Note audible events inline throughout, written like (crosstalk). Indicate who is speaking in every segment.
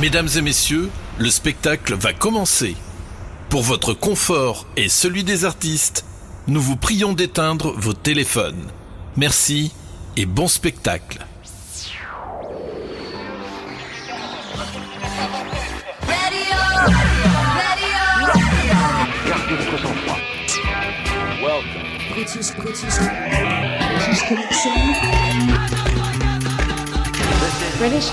Speaker 1: Mesdames et messieurs, le spectacle va commencer. Pour votre confort et celui des artistes, nous vous prions d'éteindre vos téléphones. Merci et bon spectacle.
Speaker 2: British,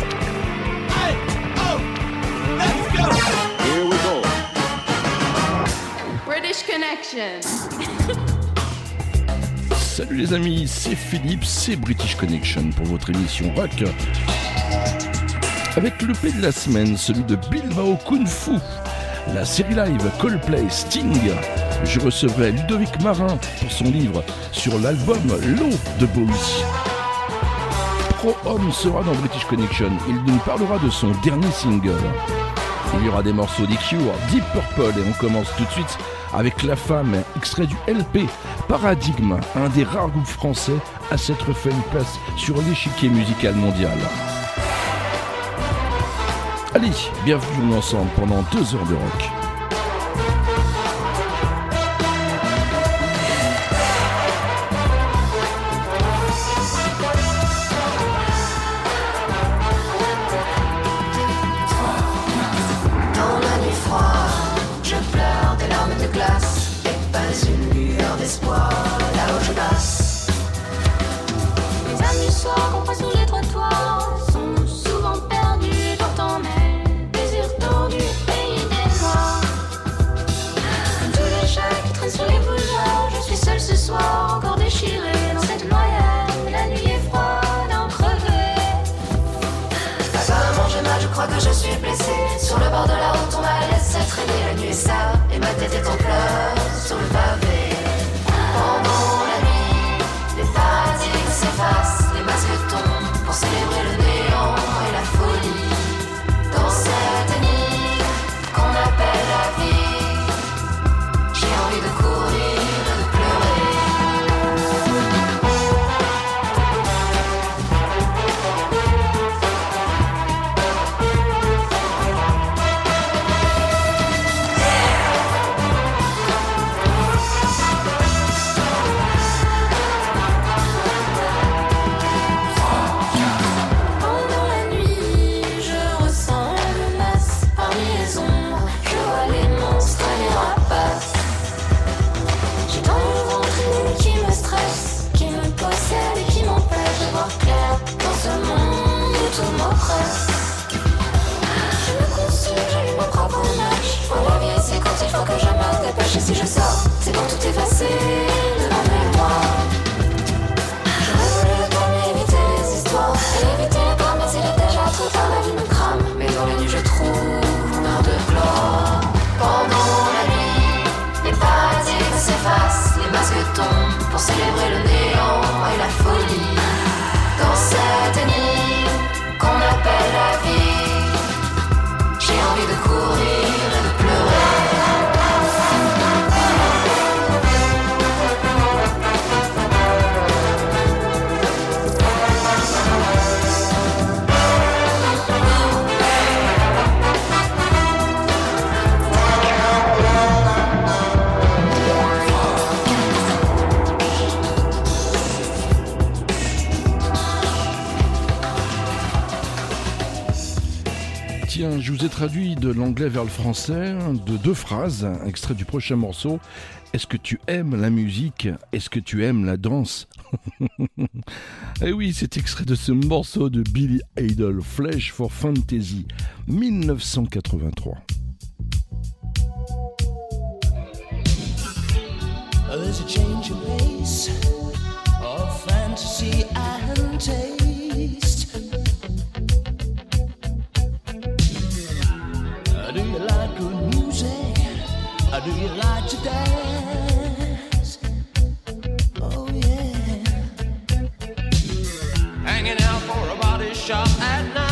Speaker 2: Connection.
Speaker 3: Salut les amis, c'est Philippe, c'est British Connection pour votre émission rock. Avec le play de la semaine, celui de Bilbao Kung Fu, la série live Coldplay Sting. Je recevrai Ludovic Marin pour son livre sur l'album L'eau de Bowie. Pro Homme sera dans British Connection. Il nous parlera de son dernier single. Il y aura des morceaux des Deep Purple et on commence tout de suite avec La Femme, extrait du LP Paradigme, un des rares groupes français à s'être fait une place sur l'échiquier musical mondial. Allez, bienvenue ensemble pendant deux heures de rock.
Speaker 4: would have lived. Je
Speaker 3: vous ai traduit de l'anglais vers le français de deux phrases, extrait du prochain morceau. Est-ce que tu aimes la musique? Est-ce que tu aimes la danse? (laughs) Eh oui, c'est extrait de ce morceau de Billy Idol, Flesh for Fantasy, 1983.
Speaker 5: There's a change in pace of fantasy and taste.
Speaker 6: Do you like to dance? Oh, yeah. Hanging out for a body shop at night.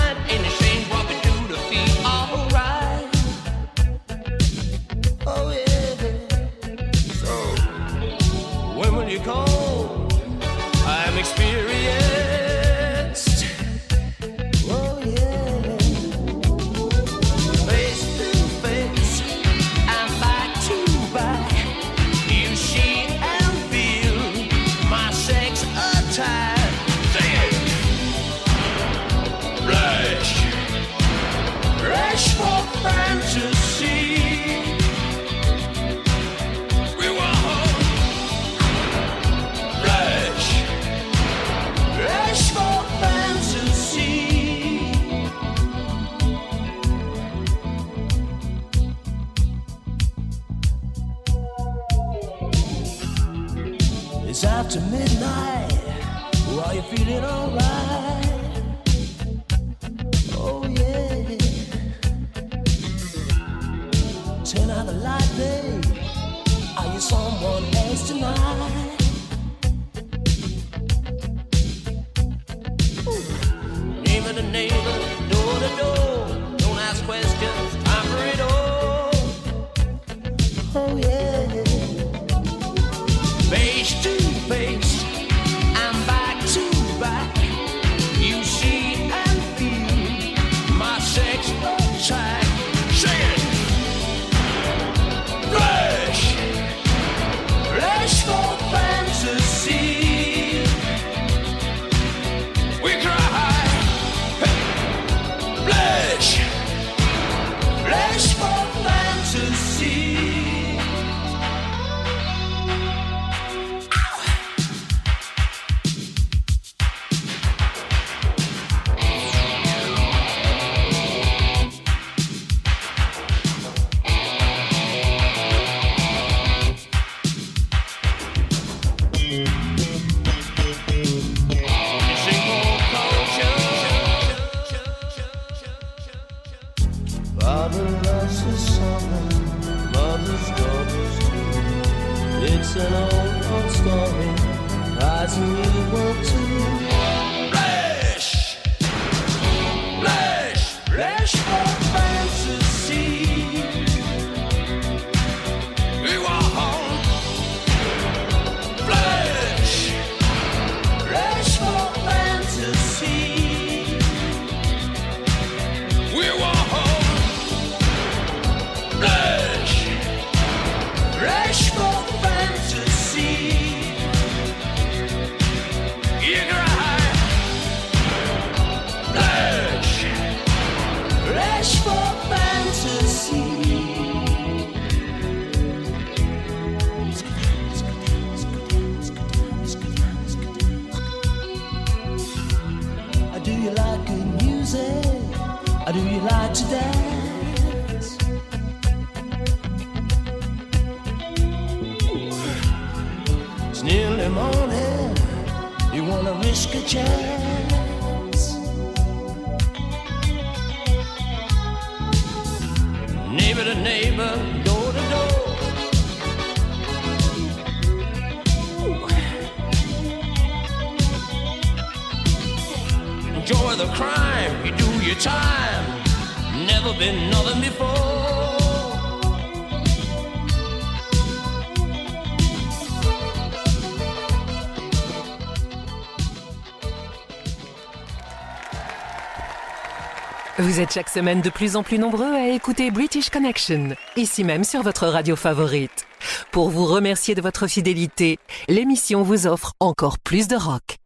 Speaker 7: Vous êtes chaque semaine de plus en plus nombreux à écouter British Connection, ici même sur votre radio favorite. Pour vous remercier de votre fidélité, l'émission vous offre encore plus de rock.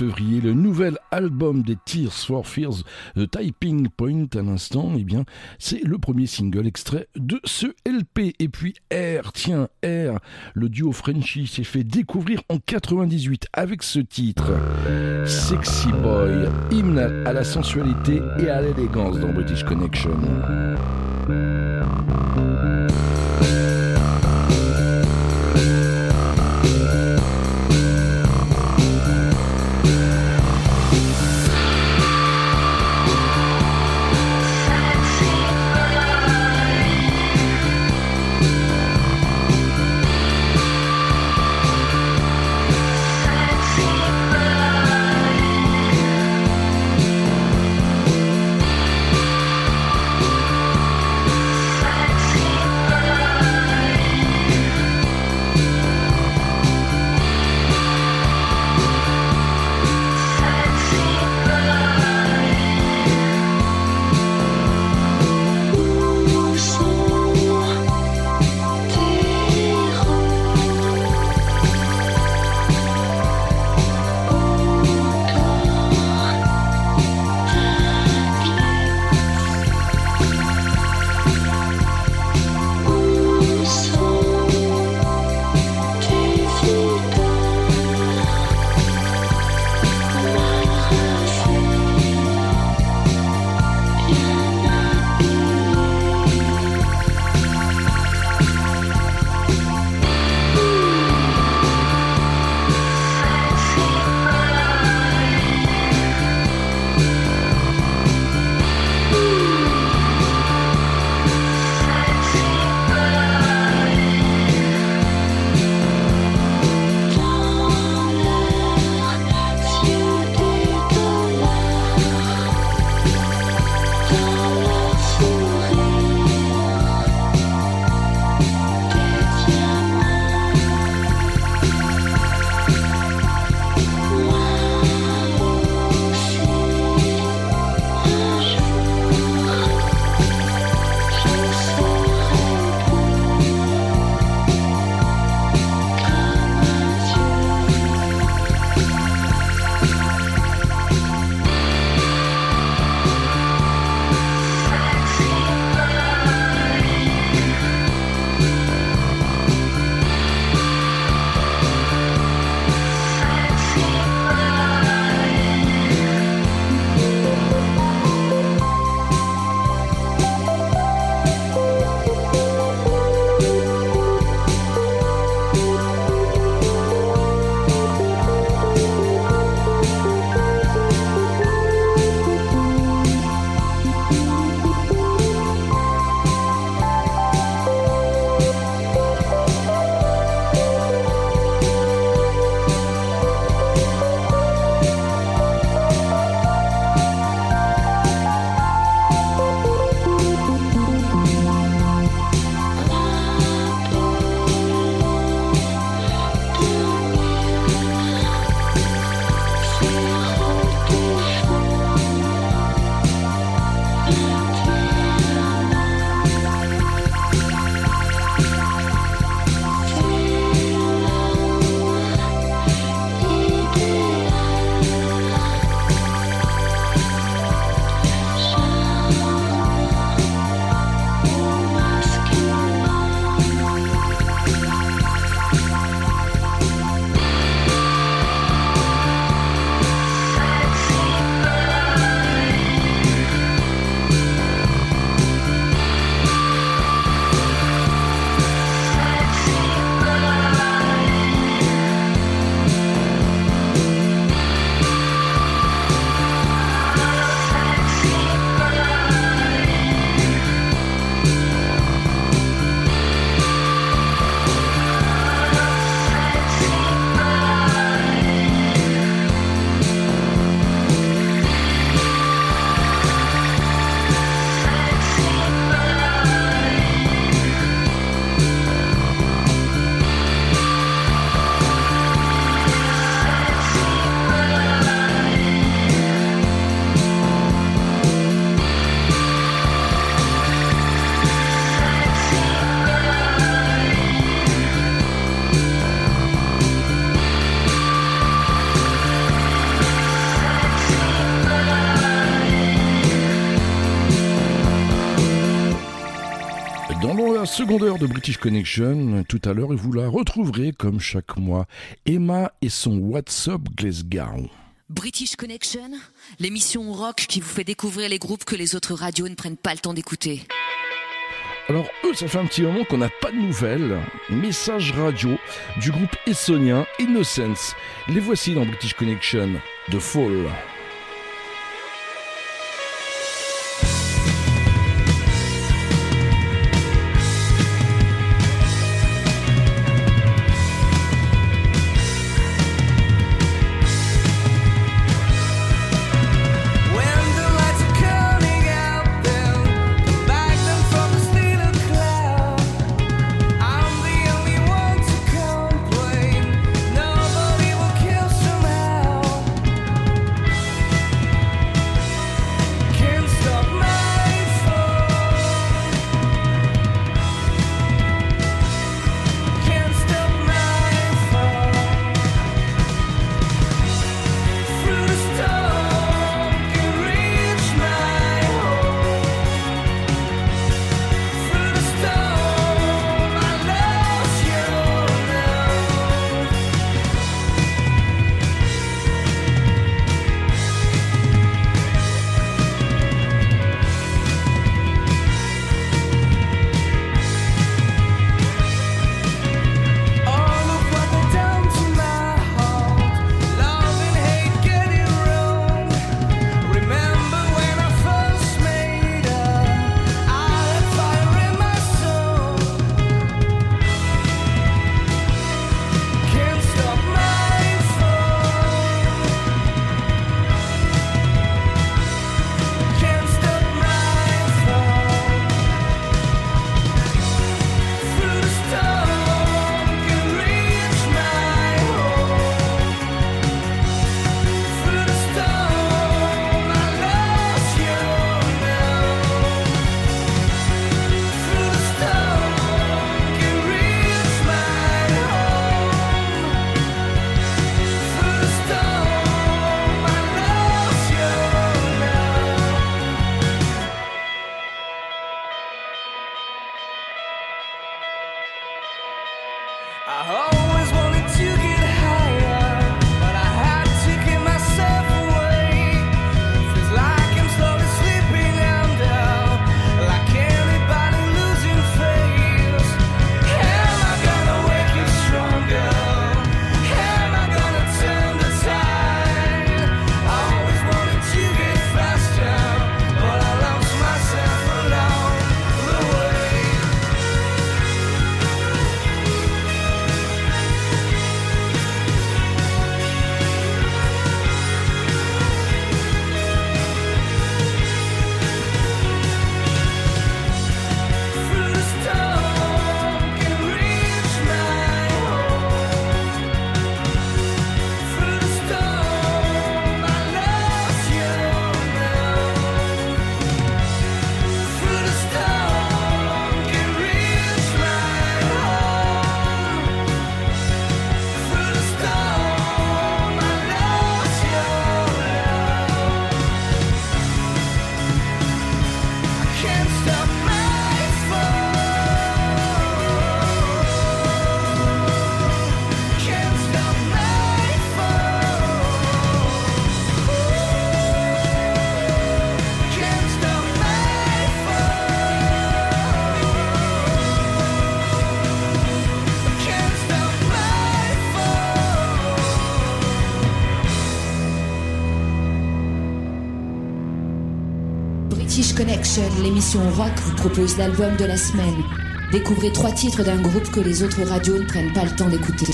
Speaker 3: Le nouvel album des Tears for Fears, The Typing Point à l'instant. Eh bien, c'est le premier single extrait de ce LP. Et puis R, tiens, R, le duo Frenchy s'est fait découvrir en 98 avec ce titre. Sexy Boy, hymne à la sensualité et à l'élégance dans British Connection.
Speaker 8: Seconde heure de British Connection, tout à l'heure, et vous la retrouverez comme chaque mois, Emma et son WhatsApp Glasgow.
Speaker 3: British Connection, l'émission rock qui vous fait découvrir les groupes que les autres radios ne prennent pas le temps d'écouter.
Speaker 8: Alors eux, ça fait un petit moment qu'on n'a pas de nouvelles. Message radio du groupe essonien Innocence. Les voici dans British Connection de Fall.
Speaker 2: L'émission rock vous propose l'album de la semaine. Découvrez trois titres d'un groupe que les autres radios ne prennent pas le temps d'écouter.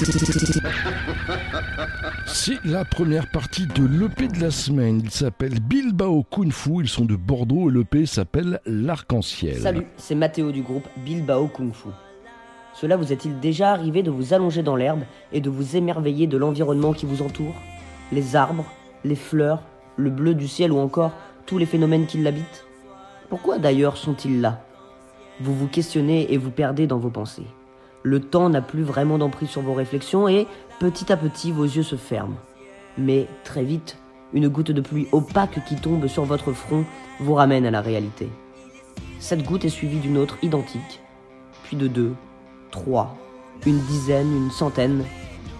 Speaker 8: C'est la première partie de l'EP de la semaine. Il s'appelle Bilbao Kung Fu. Ils sont de Bordeaux et l'EP s'appelle L'Arc-en-Ciel.
Speaker 9: Salut, c'est Mathéo du groupe Bilbao Kung Fu. Cela vous est-il déjà arrivé de vous allonger dans l'herbe et de vous émerveiller de l'environnement qui vous entoure? Les arbres, les fleurs, le bleu du ciel ou encore tous les phénomènes qui l'habitent? Pourquoi d'ailleurs sont-ils là? Vous vous questionnez et vous perdez dans vos pensées. Le temps n'a plus vraiment d'emprise sur vos réflexions et petit à petit vos yeux se ferment. Mais très vite, une goutte de pluie opaque qui tombe sur votre front vous ramène à la réalité. Cette goutte est suivie d'une autre identique,
Speaker 10: puis de deux, trois, une dizaine, une centaine.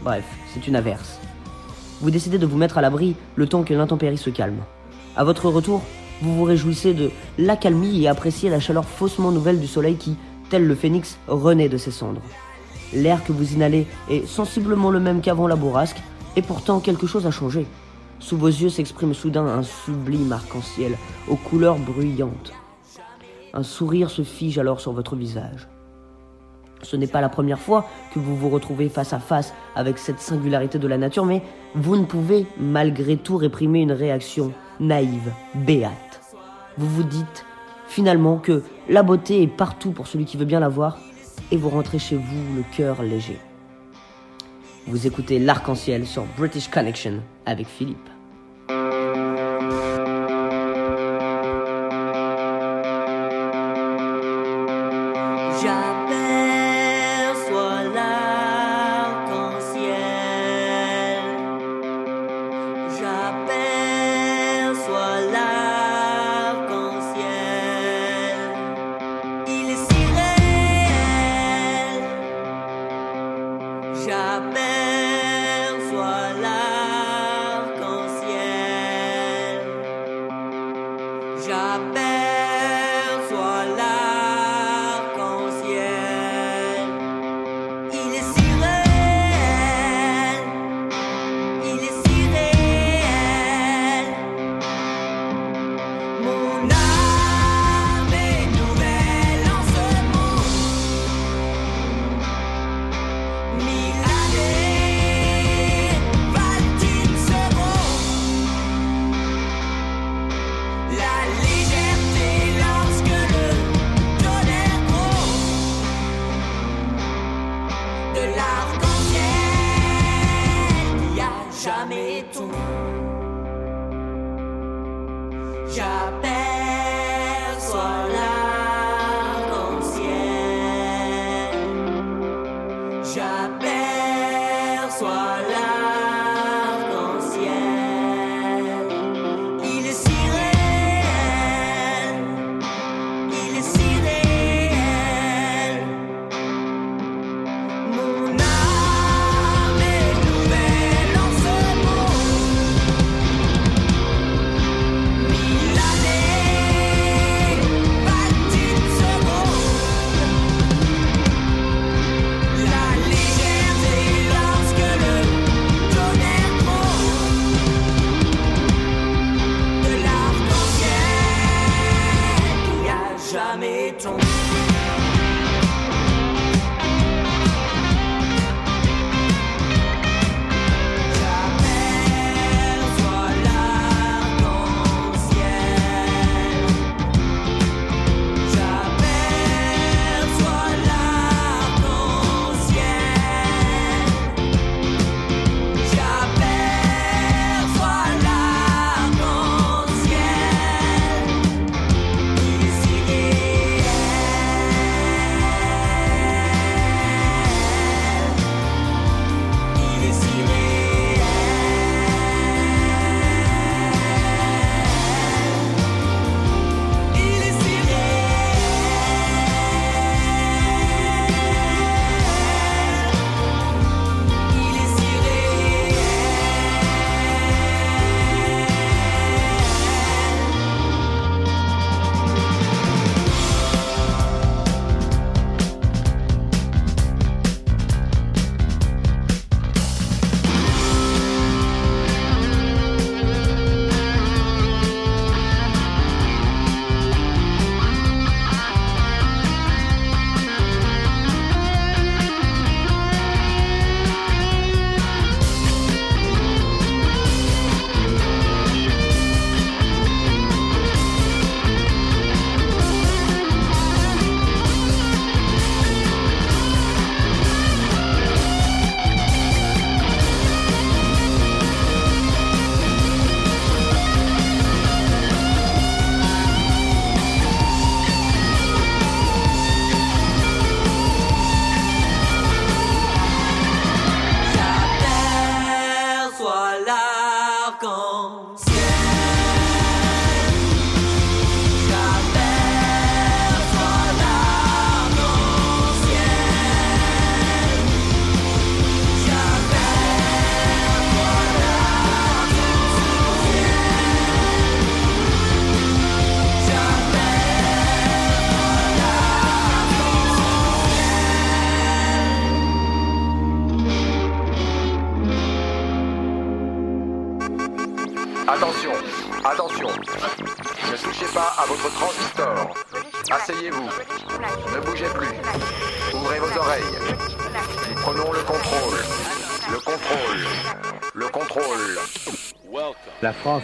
Speaker 10: Bref, c'est une averse. Vous décidez de vous mettre à l'abri le temps que l'intempérie se calme. À votre retour, vous vous réjouissez de l'accalmie et appréciez la chaleur faussement nouvelle du soleil qui, tel le phénix, renaît de ses cendres. L'air que vous inhalez est sensiblement le même qu'avant la bourrasque, et pourtant quelque chose a changé. Sous vos yeux s'exprime soudain un sublime arc-en-ciel aux couleurs bruyantes. Un sourire se fige alors sur votre visage. Ce n'est pas la première fois que vous vous retrouvez face à face avec cette singularité de la nature, mais vous ne pouvez malgré tout réprimer une réaction naïve, béate. Vous vous dites finalement que la beauté est partout pour celui qui veut bien la voir, et vous rentrez chez vous le cœur léger. Vous écoutez l'arc-en-ciel sur British Connection avec Philippe.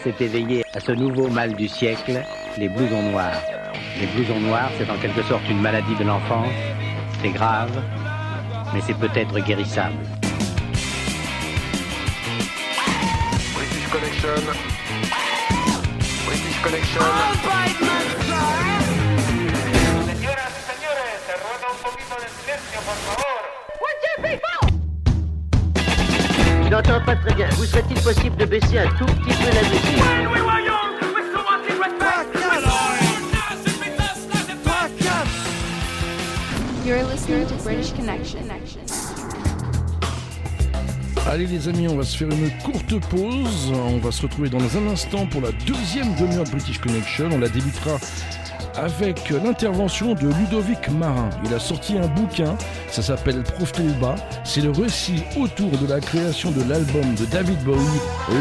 Speaker 5: La
Speaker 11: France est éveillée à ce nouveau mal du siècle, les blousons noirs. Les blousons noirs, c'est en quelque sorte une maladie de l'enfance. C'est grave, mais c'est peut-être guérissable.
Speaker 3: Allez les amis, on va se faire une courte pause. On va se retrouver dans un instant pour la deuxième demi-heure de British Connection. On la débutera avec l'intervention de Ludovic Marin. Il a sorti un bouquin, ça s'appelle Profil bas. C'est le récit autour de la création de l'album de David Bowie,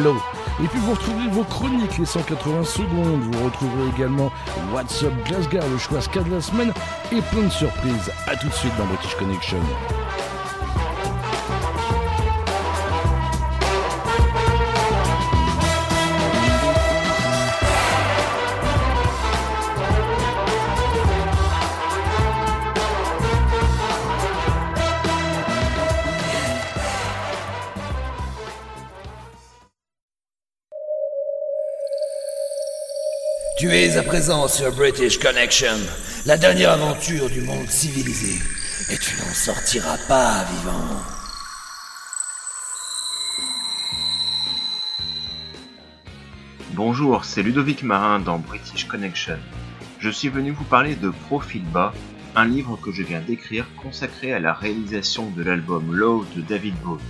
Speaker 3: Low. Et puis vous retrouverez vos chroniques, les 180 secondes. Vous retrouverez également What's Up Glasgow, le choix ska de la semaine et plein de surprises. A tout de suite dans British Connection.
Speaker 12: À présent sur British Connection, la dernière aventure du monde civilisé, et tu n'en sortiras pas vivant.
Speaker 13: Bonjour, c'est Ludovic Marin dans British Connection. Je suis venu vous parler de Profil bas, un livre que je viens d'écrire consacré à la réalisation de l'album Low de David Bowie.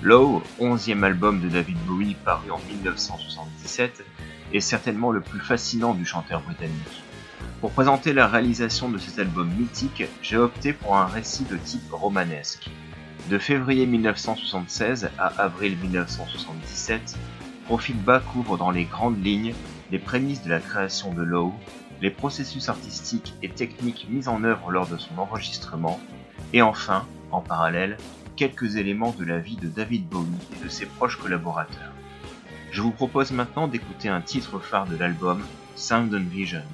Speaker 13: Low, onzième album de David Bowie paru en 1977, est certainement le plus fascinant du chanteur britannique. Pour présenter la réalisation de cet album mythique, j'ai opté pour un récit de type romanesque. De février 1976 à avril 1977, Profil bas couvre dans les grandes lignes les prémices de la création de Low, les processus artistiques et techniques mis en œuvre lors de son enregistrement, et enfin, en parallèle, quelques éléments de la vie de David Bowie et de ses proches collaborateurs. Je vous propose maintenant d'écouter un titre phare de l'album, Sound and Vision.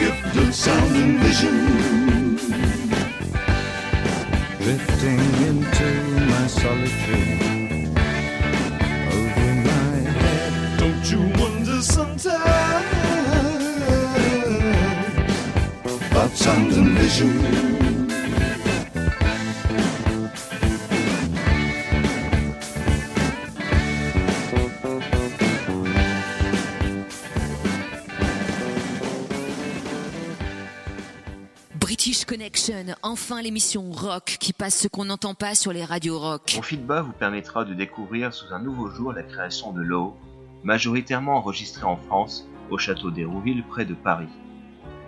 Speaker 14: Gift of sound and vision. Drifting into my solitude over my head. Don't you wonder sometimes about sound and vision?
Speaker 2: Enfin l'émission rock qui passe ce qu'on n'entend pas sur les radios rock.
Speaker 13: Mon feedback vous permettra de découvrir sous un nouveau jour la création de Low, majoritairement enregistrée en France, au château d'Hérouville près de Paris.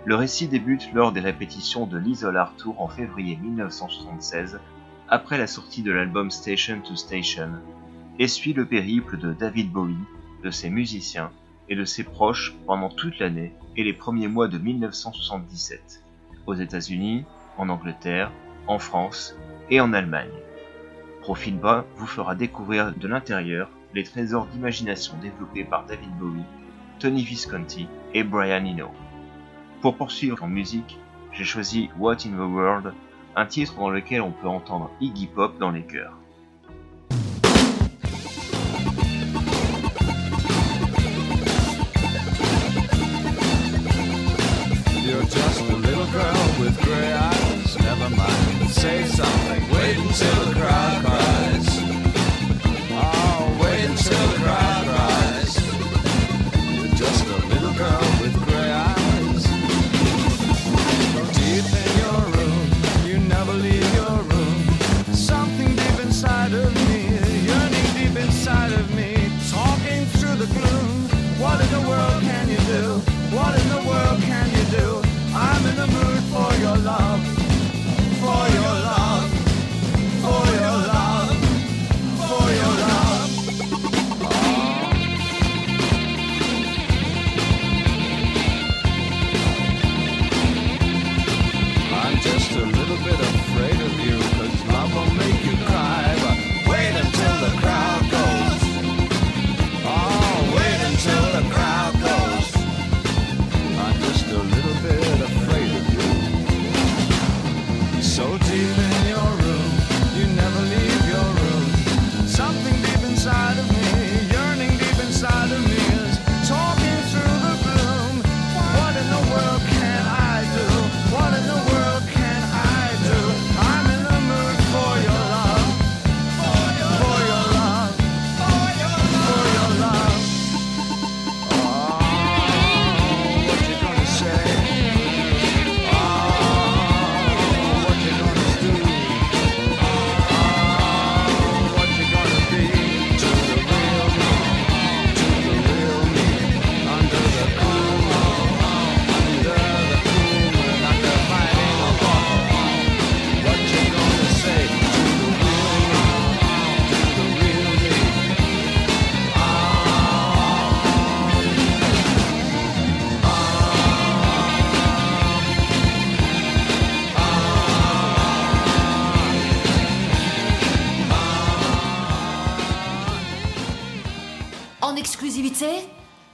Speaker 13: Le récit débute lors des répétitions de l'Isolar Tour en février 1976, après la sortie de l'album Station to Station, et suit le périple de David Bowie, de ses musiciens et de ses proches pendant toute l'année et les premiers mois de 1977, aux États-Unis, en Angleterre, en France et en Allemagne. Profil vous fera découvrir de l'intérieur les trésors d'imagination développés par David Bowie, Tony Visconti et Brian Eno. Pour poursuivre en musique, j'ai choisi What in the World, un titre dans lequel on peut entendre Iggy Pop dans les chœurs.
Speaker 14: Say something. Wait until the crowd cries.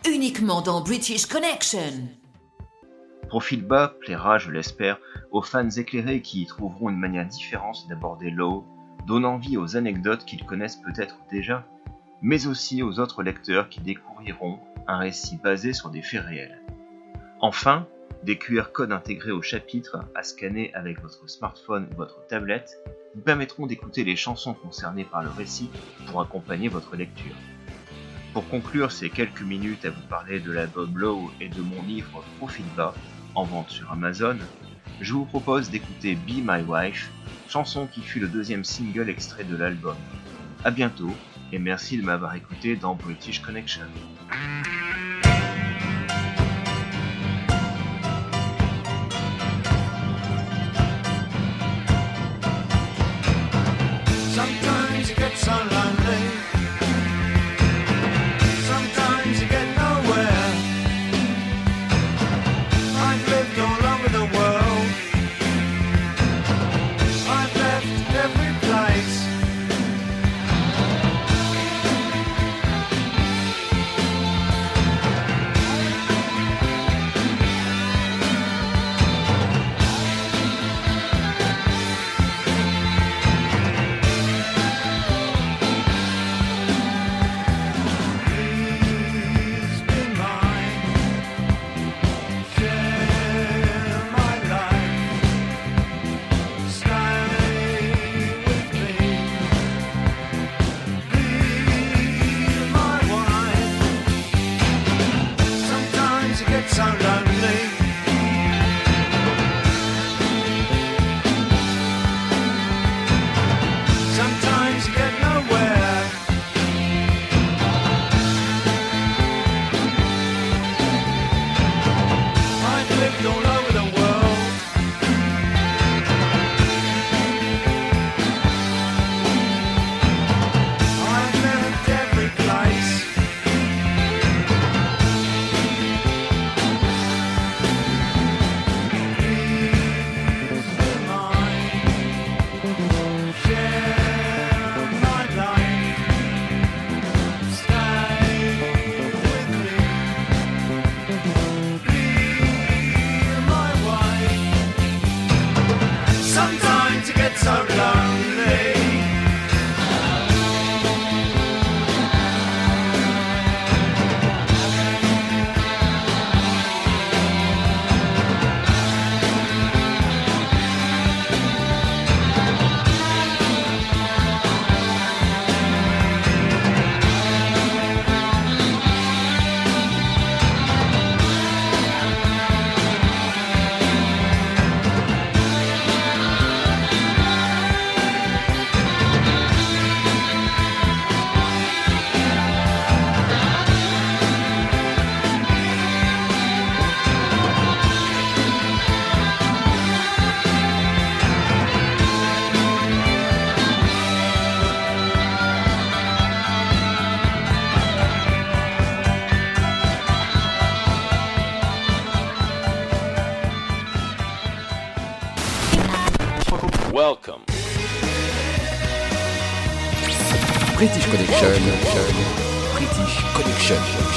Speaker 2: Uniquement dans British Connection.
Speaker 13: Profil bas plaira, je l'espère, aux fans éclairés qui y trouveront une manière différente d'aborder Low, donnant envie aux anecdotes qu'ils connaissent peut-être déjà, mais aussi aux autres lecteurs qui découvriront un récit basé sur des faits réels. Enfin, des QR codes intégrés au chapitre à scanner avec votre smartphone ou votre tablette vous permettront d'écouter les chansons concernées par le récit pour accompagner votre lecture. Pour conclure ces quelques minutes à vous parler de l'album Low et de mon livre Profil bas, en vente sur Amazon, je vous propose d'écouter Be My Wife, chanson qui fut le deuxième single extrait de l'album. A bientôt et merci de m'avoir écouté dans British Connection.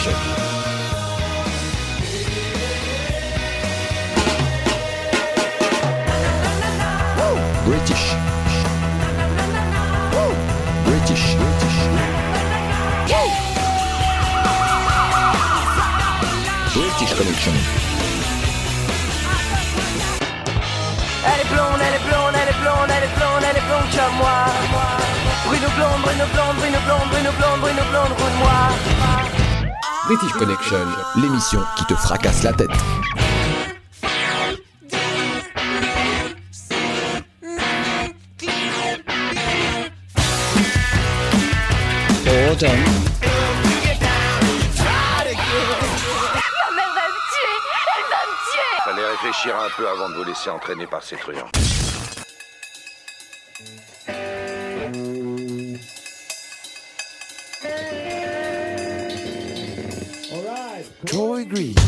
Speaker 12: Connection. British. British. British Connection.
Speaker 5: Elle est blonde, elle est blonde, elle est blonde, elle est blonde, elle est blonde comme moi. Bruno blonde, Bruno blonde, Bruno blonde, Bruno blonde, Bruno blonde, roule moi.
Speaker 12: British Connection, l'émission qui te fracasse la tête.
Speaker 15: Autumn.
Speaker 16: Ma mère va me tuer Elle va me tuer
Speaker 17: Fallait réfléchir un peu avant de vous laisser entraîner par ces truands.
Speaker 18: degree.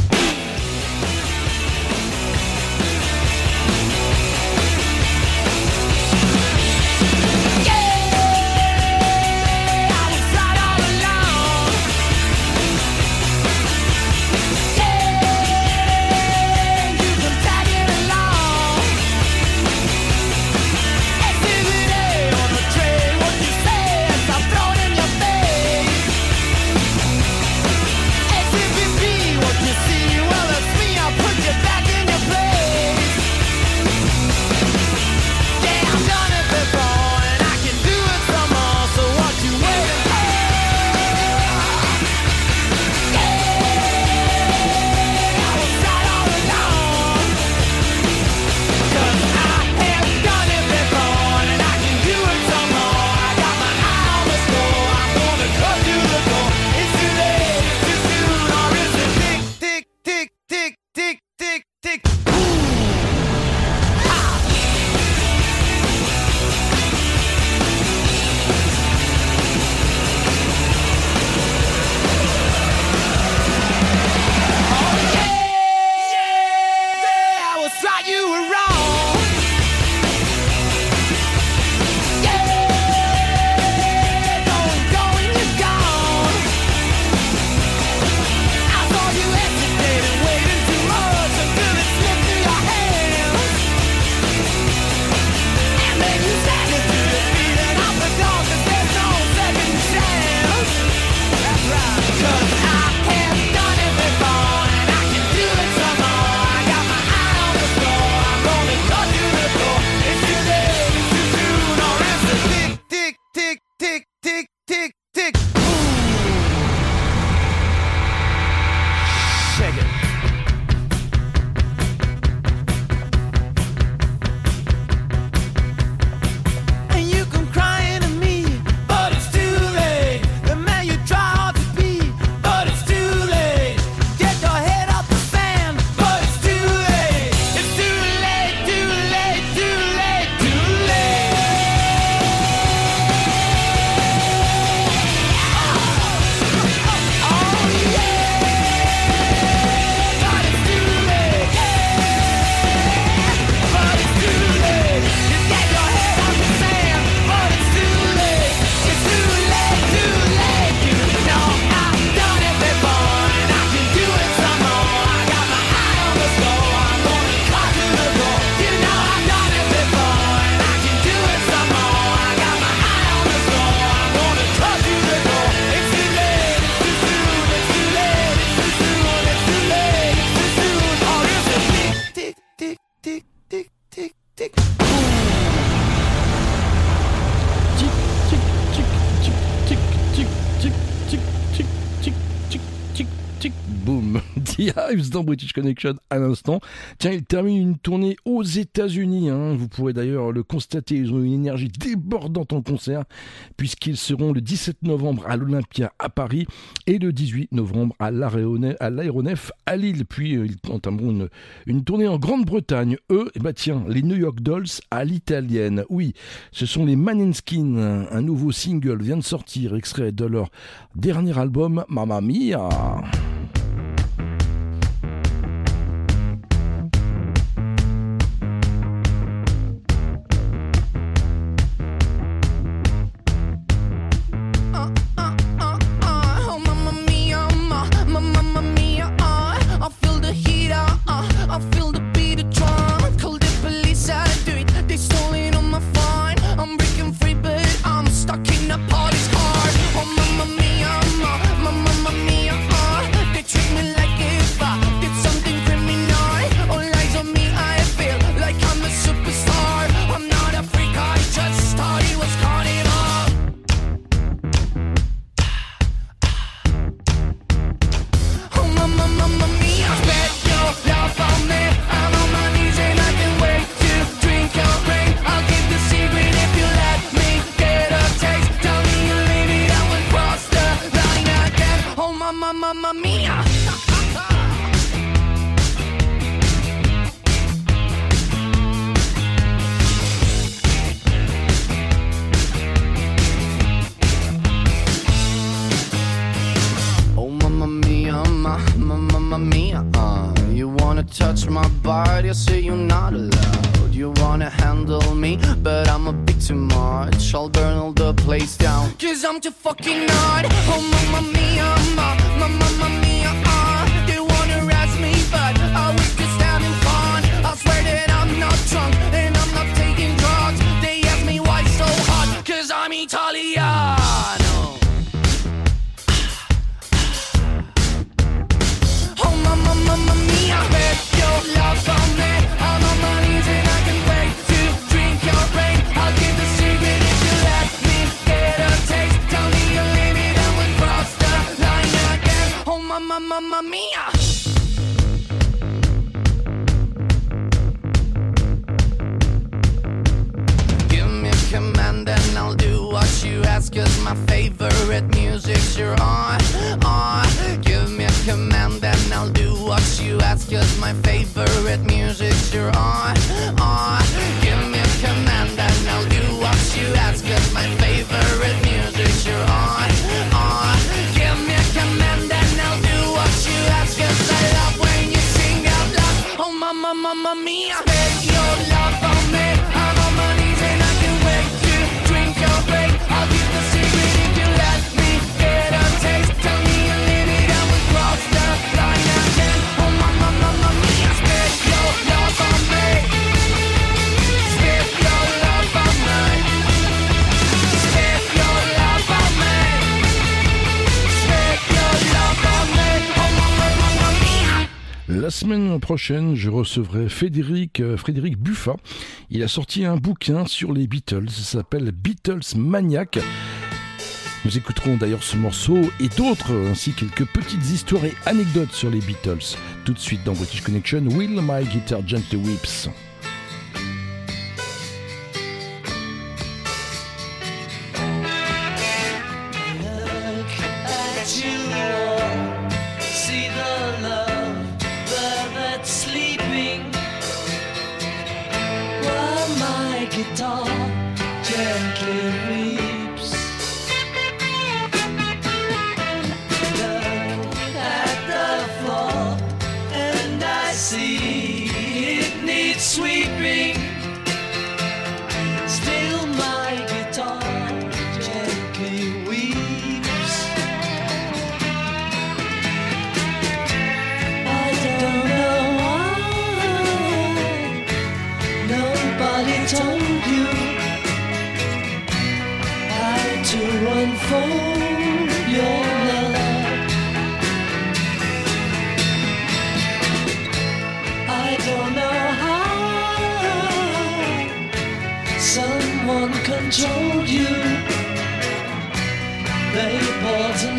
Speaker 18: Dans British Connection à l'instant. Tiens, ils terminent une tournée aux États-Unis. hein. Vous pourrez d'ailleurs le constater. Ils ont une énergie débordante en concert, puisqu'ils seront le 17 novembre à l'Olympia à Paris et le 18 novembre à l'Aéronef à, Lille. Puis euh, ils entameront une, tournée en Grande-Bretagne. Eux, eh ben, tiens, les New York Dolls à l'italienne. Oui, ce sont les Maneskin. Un nouveau single vient de sortir, extrait de leur dernier album, Mamma Mia.
Speaker 19: time to
Speaker 18: fucking prochaine, je recevrai euh, Frédéric, Buffat. Il a sorti un bouquin sur les Beatles. Ça s'appelle Beatles Maniac. Nous écouterons d'ailleurs ce morceau et d'autres, ainsi quelques petites histoires et anecdotes sur les Beatles. Tout de suite dans British Connection, Will My Guitar Gently
Speaker 20: Whips.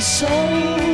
Speaker 20: So.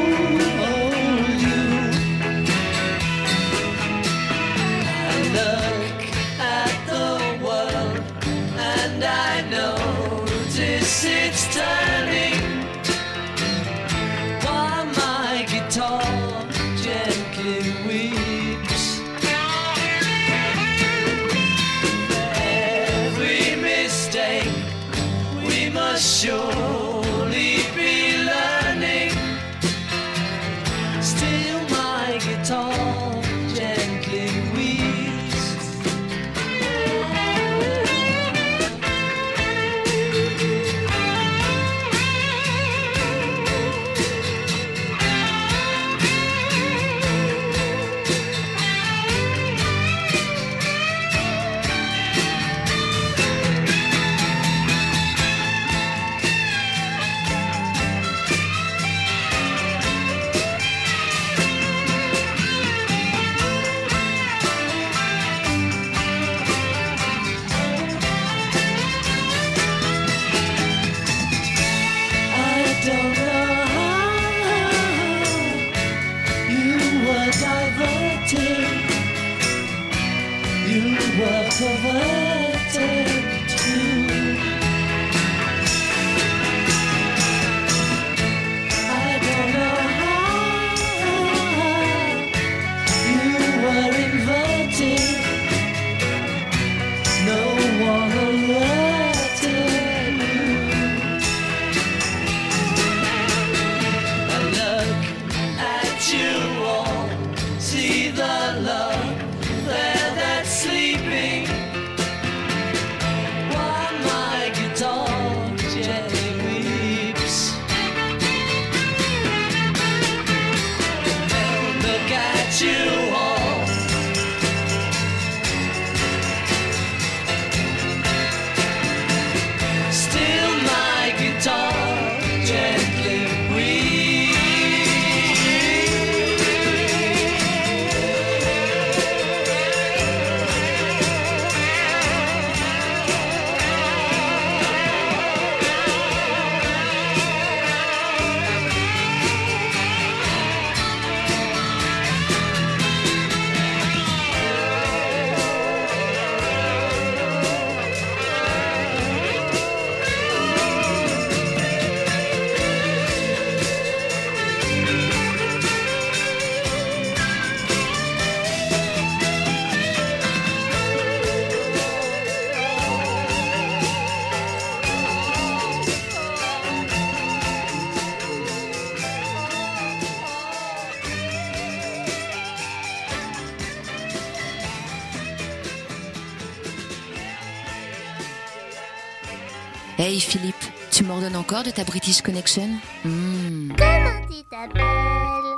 Speaker 20: De ta British Connection Hmm.
Speaker 21: Comment tu t'appelles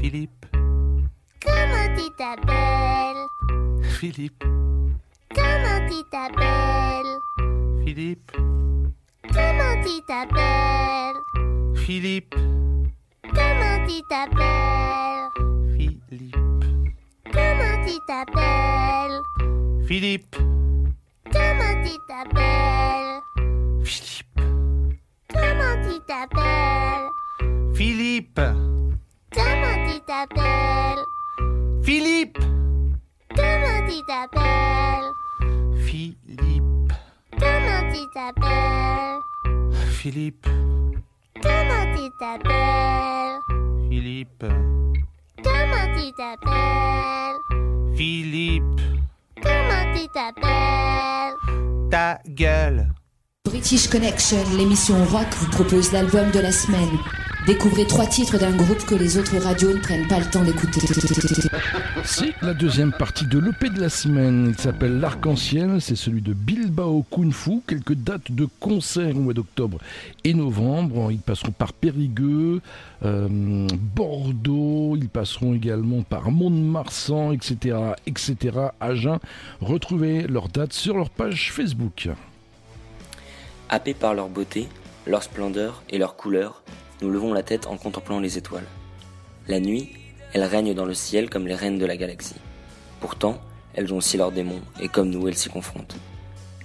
Speaker 22: Philippe,
Speaker 21: Comment tu t'appelles
Speaker 22: Philippe,
Speaker 21: Comment tu t'appelles
Speaker 22: Philippe,
Speaker 21: Comment tu t'appelles
Speaker 22: Philippe,
Speaker 21: Comment tu t'appelles
Speaker 22: Philippe,
Speaker 21: Comment tu t'appelles
Speaker 22: Philippe,
Speaker 21: Comment tu t'appelles
Speaker 22: Philippe,
Speaker 21: tu t'appelles
Speaker 22: Philippe,
Speaker 21: Comment tu t'appelles
Speaker 22: Philippe,
Speaker 21: Comment tu t'appelles
Speaker 22: Philippe,
Speaker 21: Comment tu t'appelles
Speaker 22: Philippe,
Speaker 21: Comment tu t'appelles
Speaker 22: Philippe,
Speaker 21: Comment tu t'appelles
Speaker 22: Philippe,
Speaker 21: Comment tu t'appelles
Speaker 22: ta gueule.
Speaker 2: British Connection, l'émission rock, vous propose l'album de la semaine. Découvrez trois titres d'un groupe que les autres radios ne prennent pas le temps d'écouter.
Speaker 3: C'est la deuxième partie de l'EP de la semaine. Il s'appelle L'Arc-en-Ciel. C'est celui de Bilbao Kung Fu. Quelques dates de concerts au mois d'octobre et novembre. Ils passeront par Périgueux, euh, Bordeaux. Ils passeront également par Mont-de-Marsan, etc., etc., Agen. Retrouvez leurs dates sur leur page Facebook.
Speaker 23: Happés par leur beauté, leur splendeur et leur couleur, nous levons la tête en contemplant les étoiles. La nuit, elles règnent dans le ciel comme les reines de la galaxie. Pourtant, elles ont aussi leurs démons, et comme nous, elles s'y confrontent.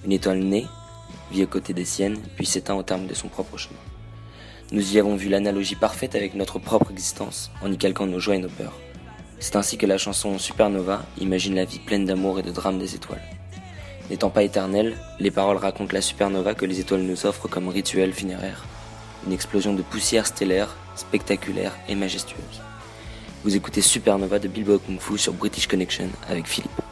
Speaker 23: Une étoile née, vit aux côtés des siennes, puis s'éteint au terme de son propre chemin. Nous y avons vu l'analogie parfaite avec notre propre existence, en y calquant nos joies et nos peurs. C'est ainsi que la chanson Supernova imagine la vie pleine d'amour et de drame des étoiles. N'étant pas éternelles, les paroles racontent la supernova que les étoiles nous offrent comme rituel funéraire. Une explosion de poussière stellaire, spectaculaire et majestueuse. Vous écoutez Supernova de Bilbao Kung Fu sur British Connection avec Philippe.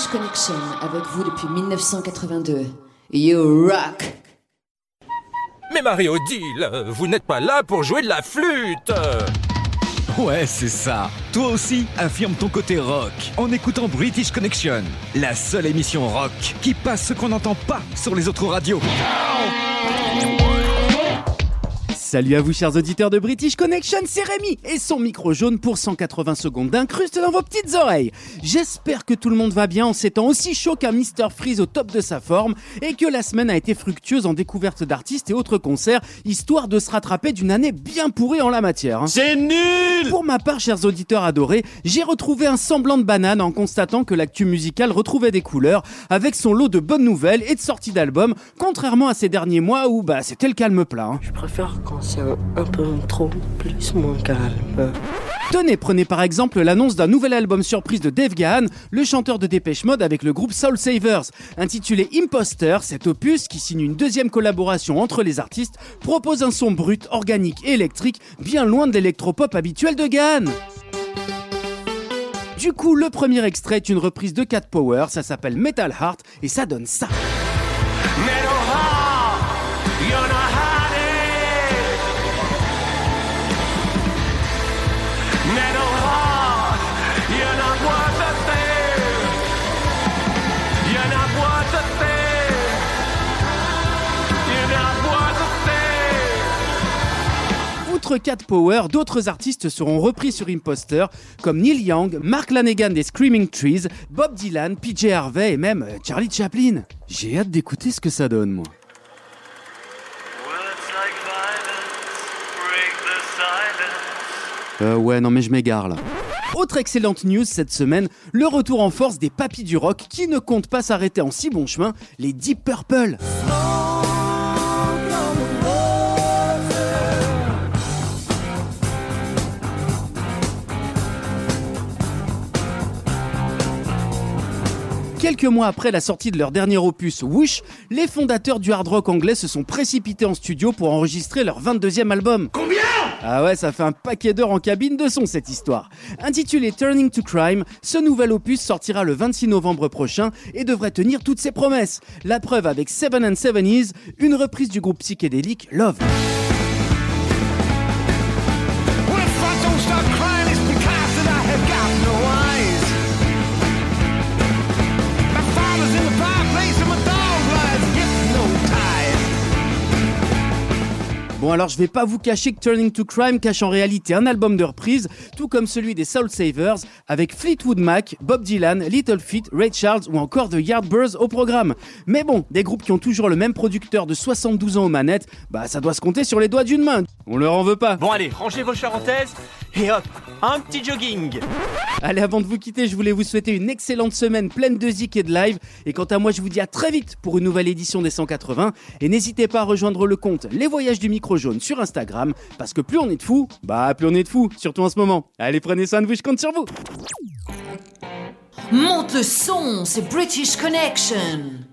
Speaker 2: British Connection avec vous depuis 1982. You rock!
Speaker 24: Mais Mario Deal, vous n'êtes pas là pour jouer de la flûte
Speaker 25: Ouais, c'est ça. Toi aussi, affirme ton côté rock en écoutant British Connection, la seule émission rock qui passe ce qu'on n'entend pas sur les autres radios.
Speaker 26: Salut à vous chers auditeurs de British Connection, c'est Rémi et son micro jaune pour 180 secondes d'incruste dans vos petites oreilles. J'espère que tout le monde va bien en ces temps aussi chaud qu'un Mr Freeze au top de sa forme et que la semaine a été fructueuse en découverte d'artistes et autres concerts, histoire de se rattraper d'une année bien pourrie en la matière. hein.
Speaker 27: C'est nul
Speaker 26: Pour ma part, chers auditeurs adorés, j'ai retrouvé un semblant de banane en constatant que l'actu musicale retrouvait des couleurs avec son lot de bonnes nouvelles et de sorties d'albums, contrairement à ces derniers mois où bah c'était le calme plat. hein.
Speaker 10: Je préfère quand c'est un, peu trop plus moins calme.
Speaker 26: Tenez, prenez par exemple l'annonce d'un nouvel album surprise de Dave Gahan, le chanteur de Dépêche Mode avec le groupe Soul Savers. Intitulé Imposter, cet opus, qui signe une deuxième collaboration entre les artistes, propose un son brut, organique et électrique, bien loin de l'électropop habituel de Gahan. Du coup, le premier extrait est une reprise de Cat Power, ça s'appelle Metal Heart et ça donne ça. Outre Cat Power, d'autres artistes seront repris sur Imposter, comme Neil Young, Mark Lanegan des Screaming Trees, Bob Dylan, PJ Harvey et même euh, Charlie Chaplin. J'ai hâte d'écouter ce que ça donne, moi. Euh, ouais, non mais je m'égare là. Autre excellente news cette semaine, le retour en force des papis du rock qui ne comptent pas s'arrêter en si bon chemin, les Deep Purple. Quelques mois après la sortie de leur dernier opus Whoosh, les fondateurs du hard rock anglais se sont précipités en studio pour enregistrer leur 22e album. Combien? Ah ouais, ça fait un paquet d'heures en cabine de son cette histoire. Intitulé Turning to Crime, ce nouvel opus sortira le 26 novembre prochain et devrait tenir toutes ses promesses. La preuve avec Seven and Seventies, une reprise du groupe psychédélique Love. Bon alors je vais pas vous cacher que Turning to Crime cache en réalité un album de reprise, tout comme celui des Soul Savers, avec Fleetwood Mac, Bob Dylan, Little Feat, Ray Charles ou encore The Yardbirds au programme. Mais bon, des groupes qui ont toujours le même producteur de 72 ans aux manettes, bah ça doit se compter sur les doigts d'une main. On leur en veut pas.
Speaker 28: Bon allez, rangez vos charentaises et hop, un petit jogging.
Speaker 26: Allez, avant de vous quitter, je voulais vous souhaiter une excellente semaine pleine de zik et de live. Et quant à moi, je vous dis à très vite pour une nouvelle édition des 180. Et n'hésitez pas à rejoindre le compte Les Voyages du Micro Jaune sur Instagram, parce que plus on est de fous, bah plus on est de fous, surtout en ce moment. Allez, prenez soin de vous, je compte sur vous.
Speaker 17: Monte le son, c'est British Connection.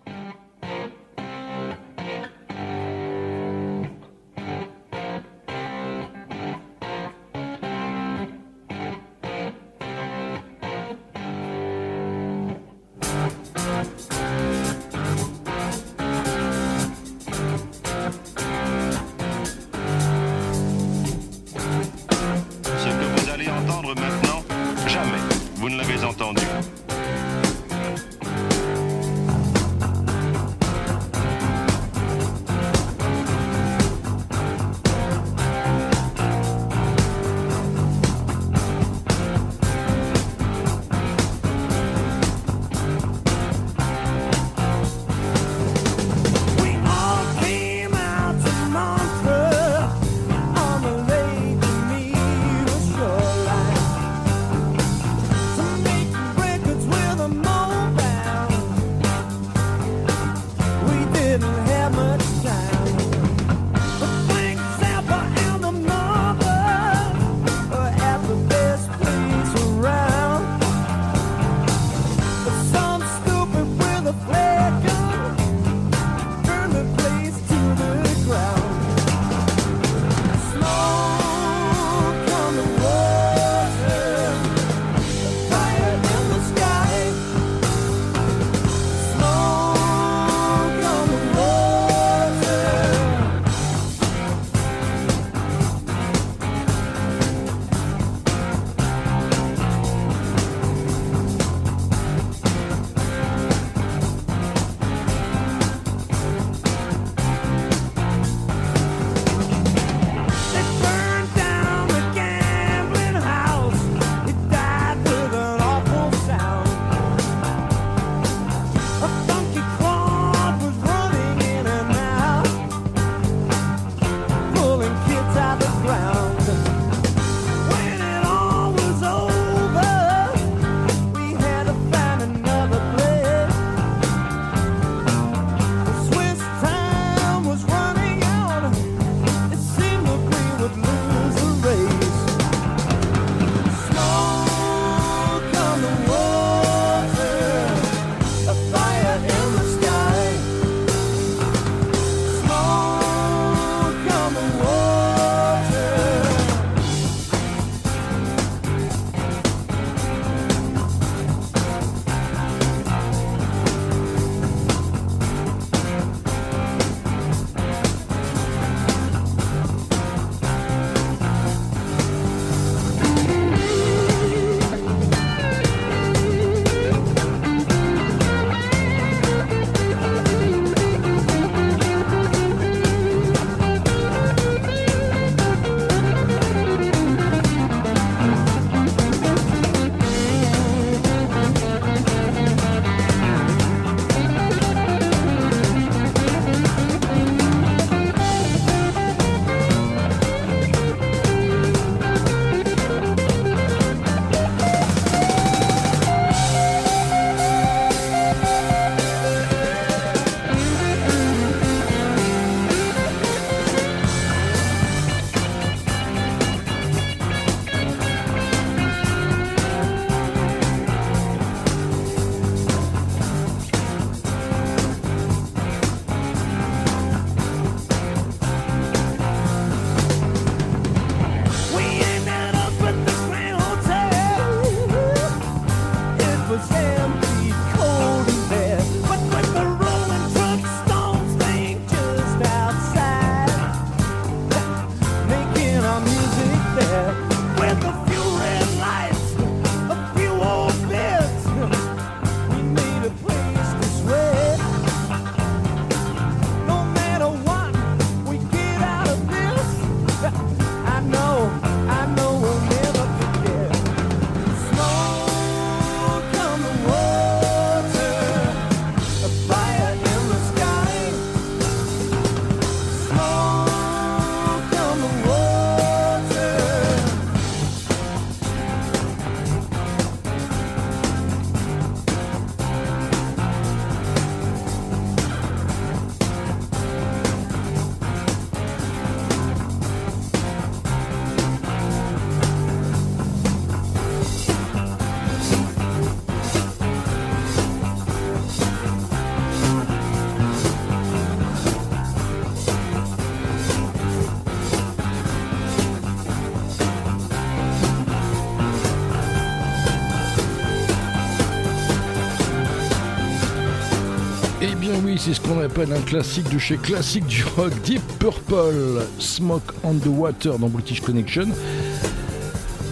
Speaker 3: C'est ce qu'on appelle un classique de chez classique du rock, Deep Purple, Smoke on the Water dans British Connection.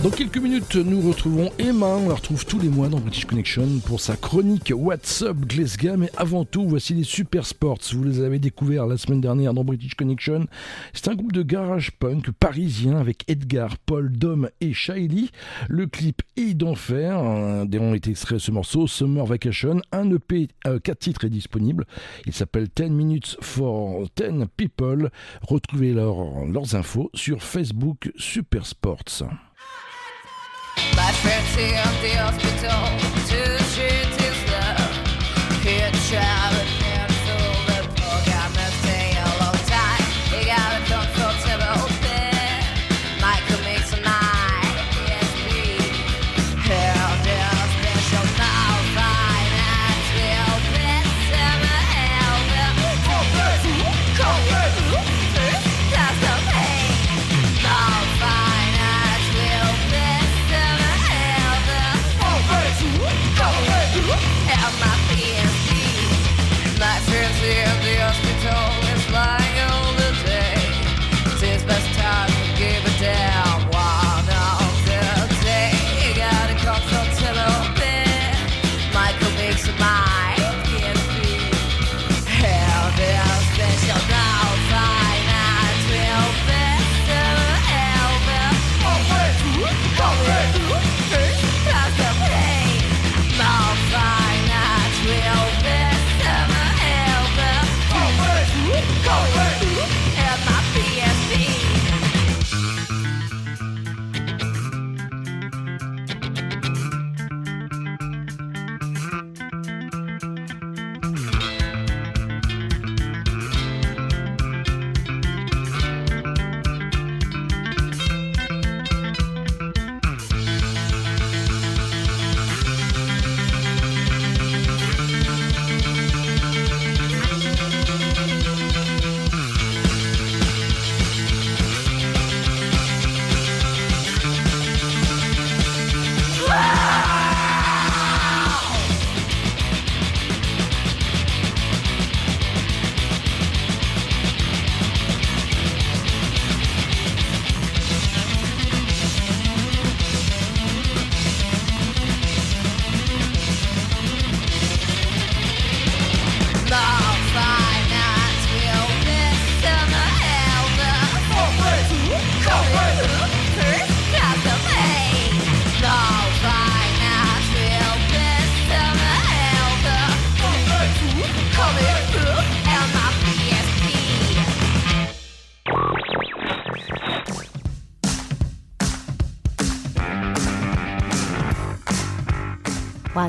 Speaker 3: Dans quelques minutes, nous retrouvons Emma. On la retrouve tous les mois dans British Connection pour sa chronique What's Up Glasgow. Mais avant tout, voici les Super Sports. Vous les avez découverts la semaine dernière dans British Connection. C'est un groupe de garage punk parisien avec Edgar, Paul, Dom et Shaili. Le clip est d'enfer. Ont été extraits ce morceau, Summer Vacation. Un EP, 4 titres est disponible. Il s'appelle 10 Minutes for 10 People. Retrouvez leur- leurs infos sur Facebook Super Sports.
Speaker 18: My friends here at the hospital to treat his love. Kid child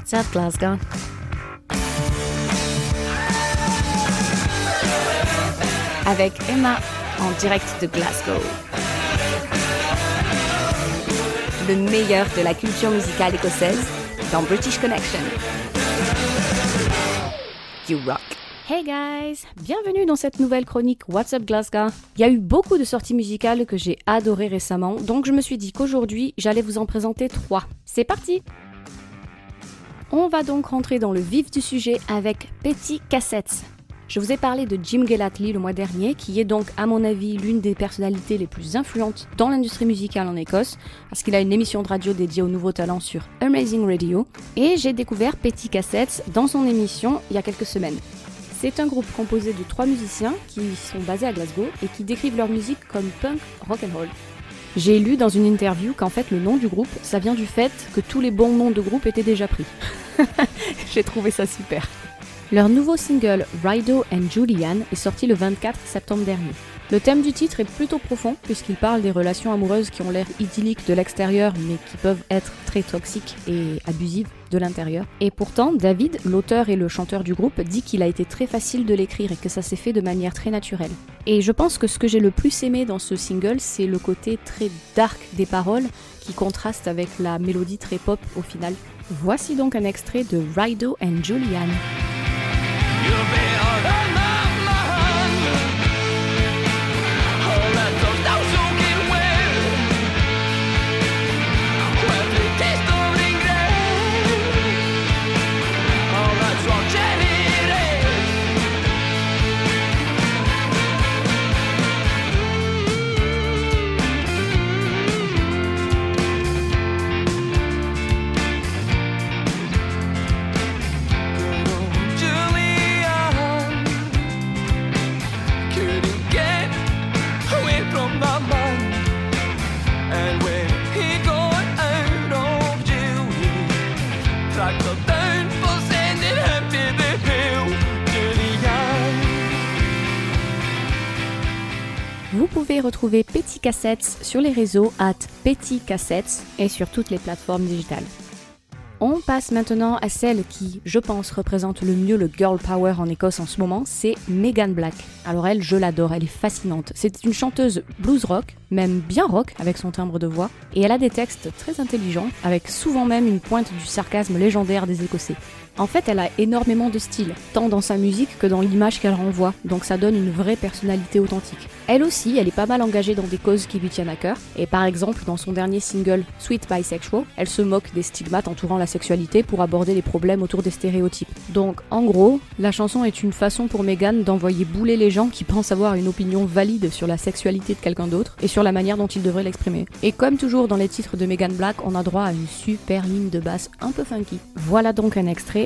Speaker 29: What's up, Glasgow? Avec Emma en direct de Glasgow. Le meilleur de la culture musicale écossaise dans British Connection. You rock. Hey guys, bienvenue dans cette nouvelle chronique What's Up Glasgow. Il y a eu beaucoup de sorties musicales que j'ai adorées récemment, donc je me suis dit qu'aujourd'hui j'allais vous en présenter trois. C'est parti On va donc rentrer dans le vif du sujet avec Petty Cassettes. Je vous ai parlé de Jim Gellatley le mois dernier, qui est donc, à mon avis, l'une des personnalités les plus influentes dans l'industrie musicale en Écosse, parce qu'il a une émission de radio dédiée aux nouveaux talents sur Amazing Radio. Et j'ai découvert Petty Cassettes dans son émission il y a quelques semaines. C'est un groupe composé de trois musiciens qui sont basés à Glasgow et qui décrivent leur musique comme punk rock and roll. J'ai lu dans une interview qu'en fait le nom du groupe, ça vient du fait que tous les bons noms de groupe étaient déjà pris. (laughs) J'ai trouvé ça super. Leur nouveau single Rido and Julian est sorti le 24 septembre dernier. Le thème du titre est plutôt profond puisqu'il parle des relations amoureuses qui ont l'air idylliques de l'extérieur mais qui peuvent être très toxiques et abusives de l'intérieur. Et pourtant, David, l'auteur et le chanteur du groupe, dit qu'il a été très facile de l'écrire et que ça s'est fait de manière très naturelle. Et je pense que ce que j'ai le plus aimé dans ce single, c'est le côté très dark des paroles qui contraste avec la mélodie très pop au final. Voici donc un extrait de Rido and Julian. Retrouver Petit Cassettes sur les réseaux at Petit Cassettes et sur toutes les plateformes digitales. On passe maintenant à celle qui, je pense, représente le mieux le girl power en Écosse en ce moment, c'est Megan Black. Alors elle, je l'adore, elle est fascinante. C'est une chanteuse blues rock, même bien rock avec son timbre de voix, et elle a des textes très intelligents, avec souvent même une pointe du sarcasme légendaire des Écossais. En fait, elle a énormément de style, tant dans sa musique que dans l'image qu'elle renvoie, donc ça donne une vraie personnalité authentique. Elle aussi, elle est pas mal engagée dans des causes qui lui tiennent à cœur, et par exemple, dans son dernier single Sweet Bisexual, elle se moque des stigmates entourant la sexualité pour aborder les problèmes autour des stéréotypes. Donc, en gros, la chanson est une façon pour Megan d'envoyer bouler les gens qui pensent avoir une opinion valide sur la sexualité de quelqu'un d'autre et sur la manière dont ils devraient l'exprimer. Et comme toujours dans les titres de Megan Black, on a droit à une super ligne de basse un peu funky. Voilà donc un extrait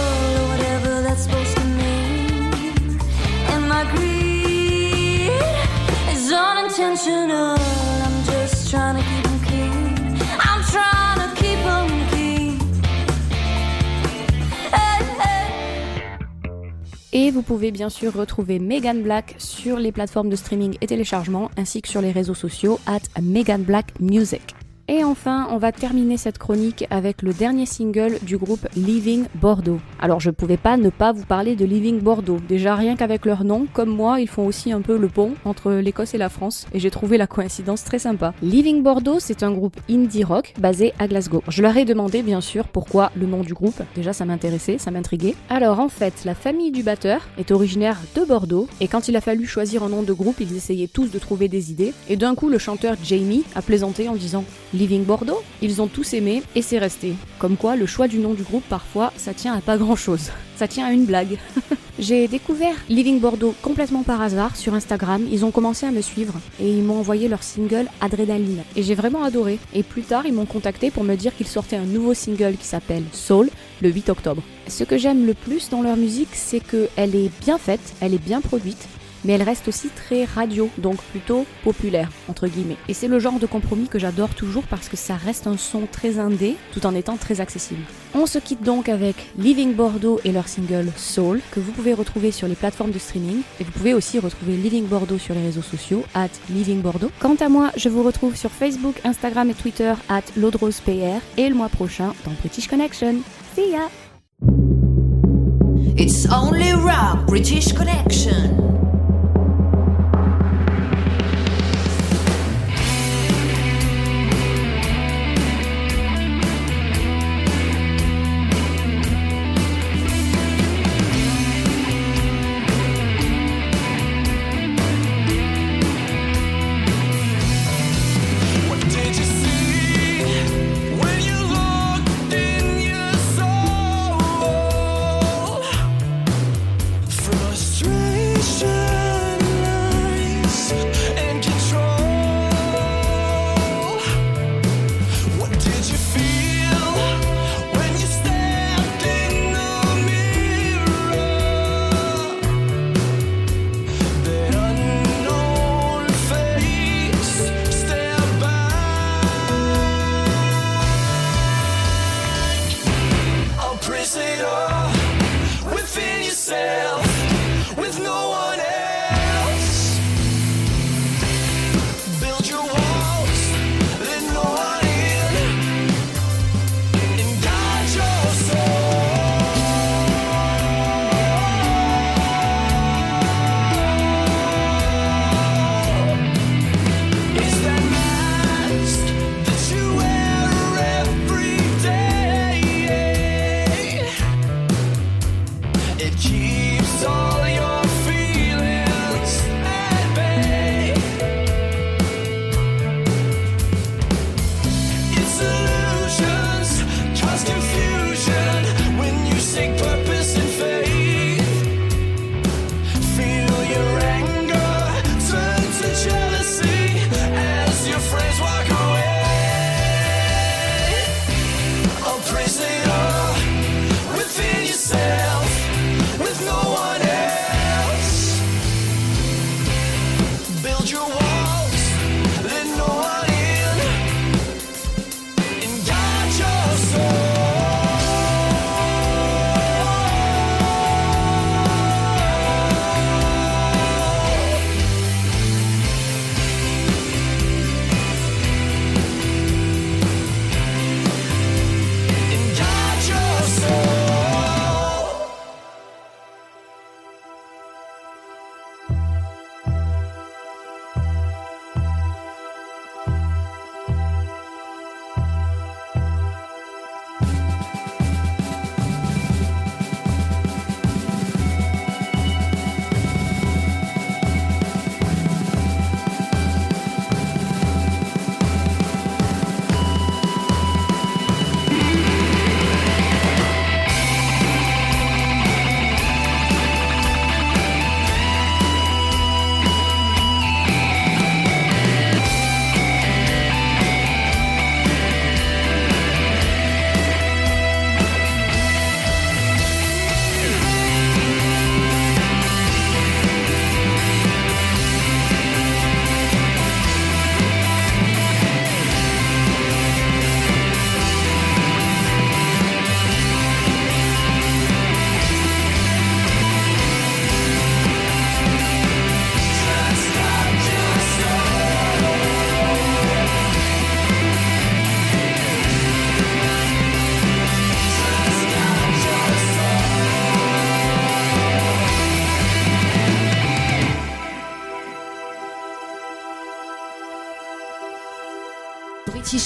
Speaker 29: Et vous pouvez bien sûr retrouver Megan Black sur les plateformes de streaming et téléchargement, ainsi que sur les réseaux sociaux at Megan Black Music. Et enfin, on va terminer cette chronique avec le dernier single du groupe Living Bordeaux. Alors je pouvais pas ne pas vous parler de Living Bordeaux. Déjà rien qu'avec leur nom, comme moi, ils font aussi un peu le pont entre l'Écosse et la France, et j'ai trouvé la coïncidence très sympa. Living Bordeaux, c'est un groupe indie rock basé à Glasgow. Je leur ai demandé bien sûr pourquoi le nom du groupe. Déjà ça m'intéressait, ça m'intriguait. Alors en fait, la famille du batteur est originaire de Bordeaux, et quand il a fallu choisir un nom de groupe, ils essayaient tous de trouver des idées, et d'un coup le chanteur Jamie a plaisanté en disant Living Bordeaux Ils ont tous aimé et c'est resté. Comme quoi, le choix du nom du groupe, parfois, ça tient à pas grand chose. Ça tient à une blague. (laughs) J'ai découvert Living Bordeaux complètement par hasard sur Instagram. Ils ont commencé à me suivre et ils m'ont envoyé leur single Adrénaline. Et j'ai vraiment adoré. Et plus tard, ils m'ont contacté pour me dire qu'ils sortaient un nouveau single qui s'appelle Soul le 8 octobre. Ce que j'aime le plus dans leur musique, c'est qu'elle est bien faite, elle est bien produite, mais elle reste aussi très radio, donc plutôt populaire, entre guillemets. Et c'est le genre de compromis que j'adore toujours parce que ça reste un son très indé, tout en étant très accessible. On se quitte donc avec Living Bordeaux et leur single Soul, que vous pouvez retrouver sur les plateformes de streaming, et vous pouvez aussi retrouver Living Bordeaux sur les réseaux sociaux, at Living Bordeaux. Quant à moi, je vous retrouve sur Facebook, Instagram et Twitter, at LaudrosePR, et le mois prochain dans British Connection. See ya!
Speaker 17: It's only British Connection.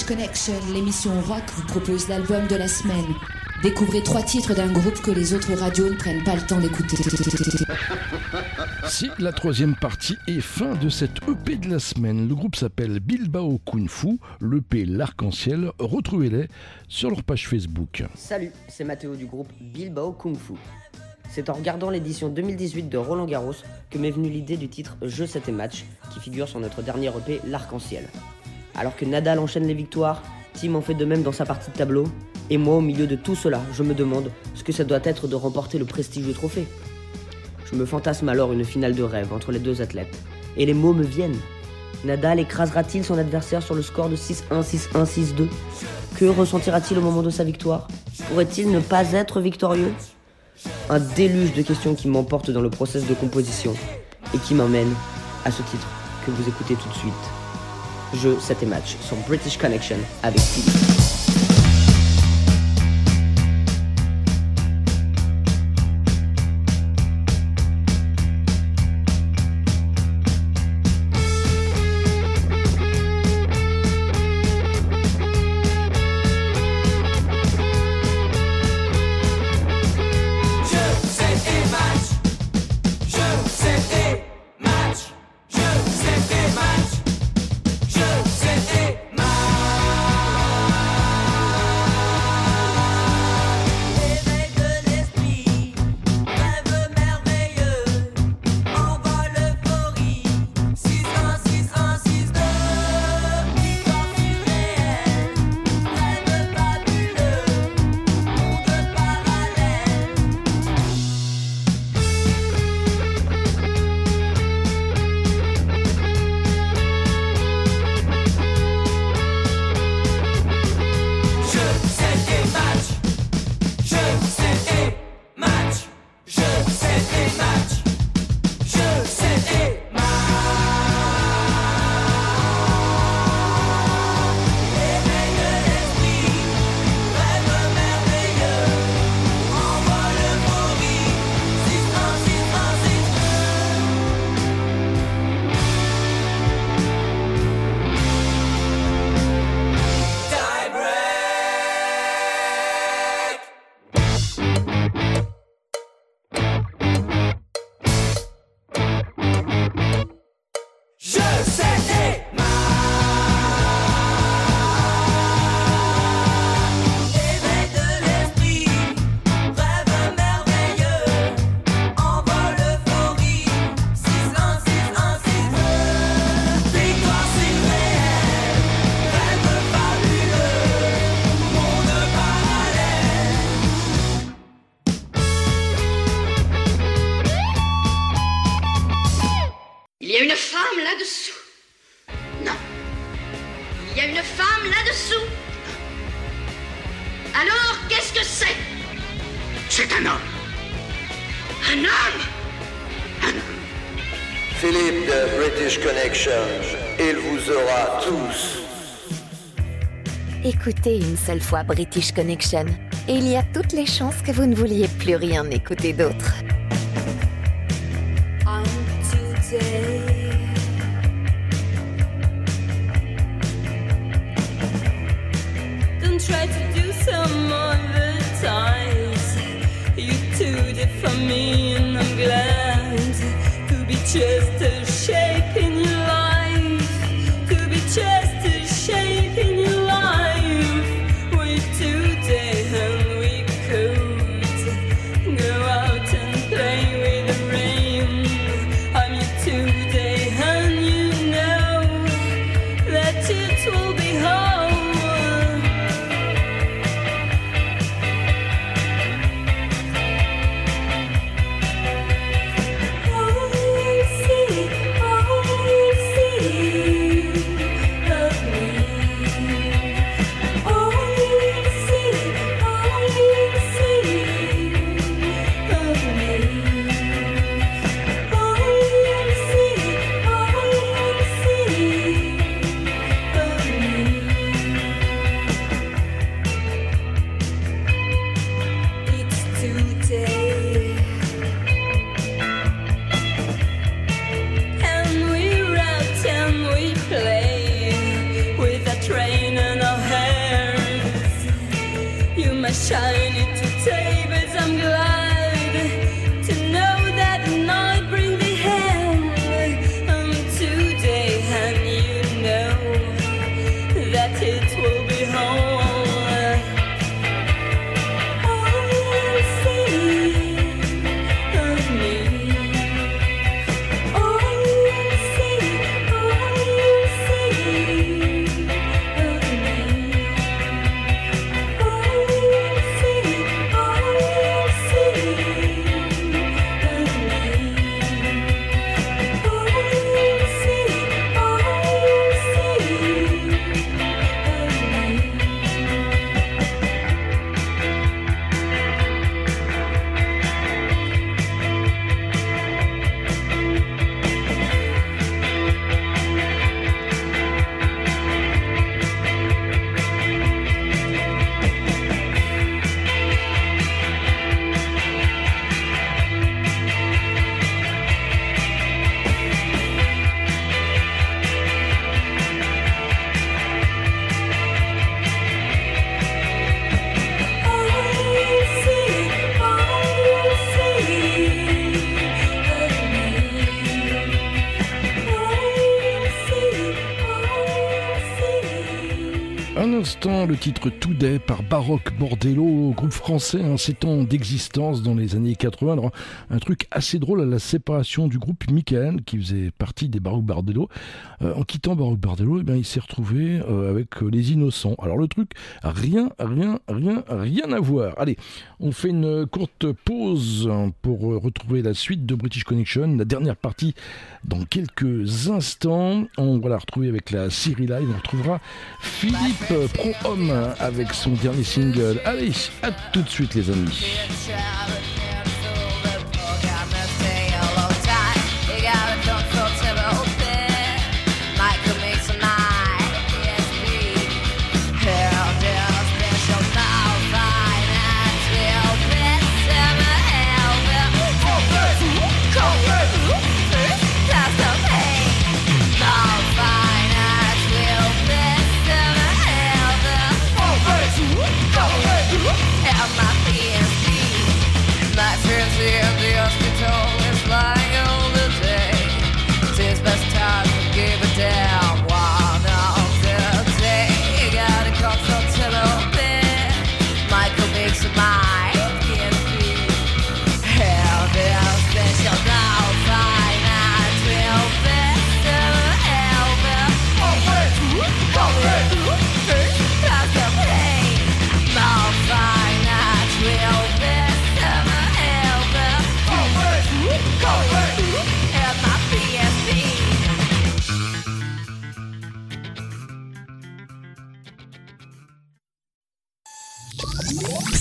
Speaker 2: Connection, l'émission rock vous propose l'album de la semaine. Découvrez trois titres d'un groupe que les autres radios ne prennent pas le temps d'écouter. (laughs)
Speaker 3: C'est la troisième partie et fin de cette EP de la semaine. Le groupe s'appelle Bilbao Kung Fu, l'EP L'Arc-en-Ciel. Retrouvez-les sur leur page Facebook.
Speaker 10: Salut, c'est Mathéo du groupe Bilbao Kung Fu. C'est en regardant l'édition 2018 de Roland Garros que m'est venue l'idée du titre Jeu 7 et match qui figure sur notre dernier EP L'Arc-en-Ciel. Alors que Nadal enchaîne les victoires, Tim en fait de même dans sa partie de tableau, et moi au milieu de tout cela, je me demande ce que ça doit être de remporter le prestigieux trophée. Je me fantasme alors une finale de rêve entre les deux athlètes, et les mots me viennent. Nadal écrasera-t-il son adversaire sur le score de 6-1, 6-1, 6-2 Que ressentira-t-il au moment de sa victoire? Pourrait-il ne pas être victorieux? Un déluge de questions qui m'emporte dans le process de composition et qui m'emmène à ce titre que vous écoutez tout de suite. Jeu 7 et match sur British Connection avec Philippe.
Speaker 30: Une
Speaker 31: seule fois British Connection et il y a toutes les chances que vous ne vouliez plus rien écouter d'autre.
Speaker 18: Le titre Today par Baroque Bordello, groupe français, hein, 7 ans d'existence dans les années 80. Alors, un truc assez drôle à la séparation du groupe Michael, qui faisait partie des Baroque Bordello. Euh, en quittant Baroque Bordello, eh il s'est retrouvé euh, avec euh, les Innocents. Alors, le truc, rien, rien, rien, rien à voir. Allez, on fait une courte pause hein, pour retrouver la suite de British Connection, la dernière partie dans quelques instants. On va la retrouver avec la série live. On retrouvera Philippe Pro-Homme avec son dernier single. Allez, à tout de suite les amis.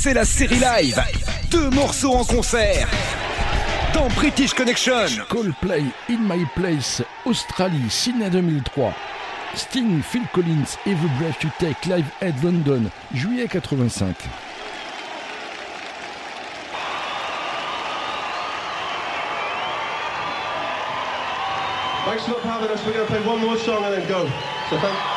Speaker 25: C'est la série live. Deux morceaux en concert. Dans British Connection.
Speaker 18: Coldplay In My Place, Australie, Sydney 2003. Sting, Phil Collins, Every Breath You Take, Live at London, juillet 85.
Speaker 32: Thanks a lot for having us. We're going to play one more song and then go. So thank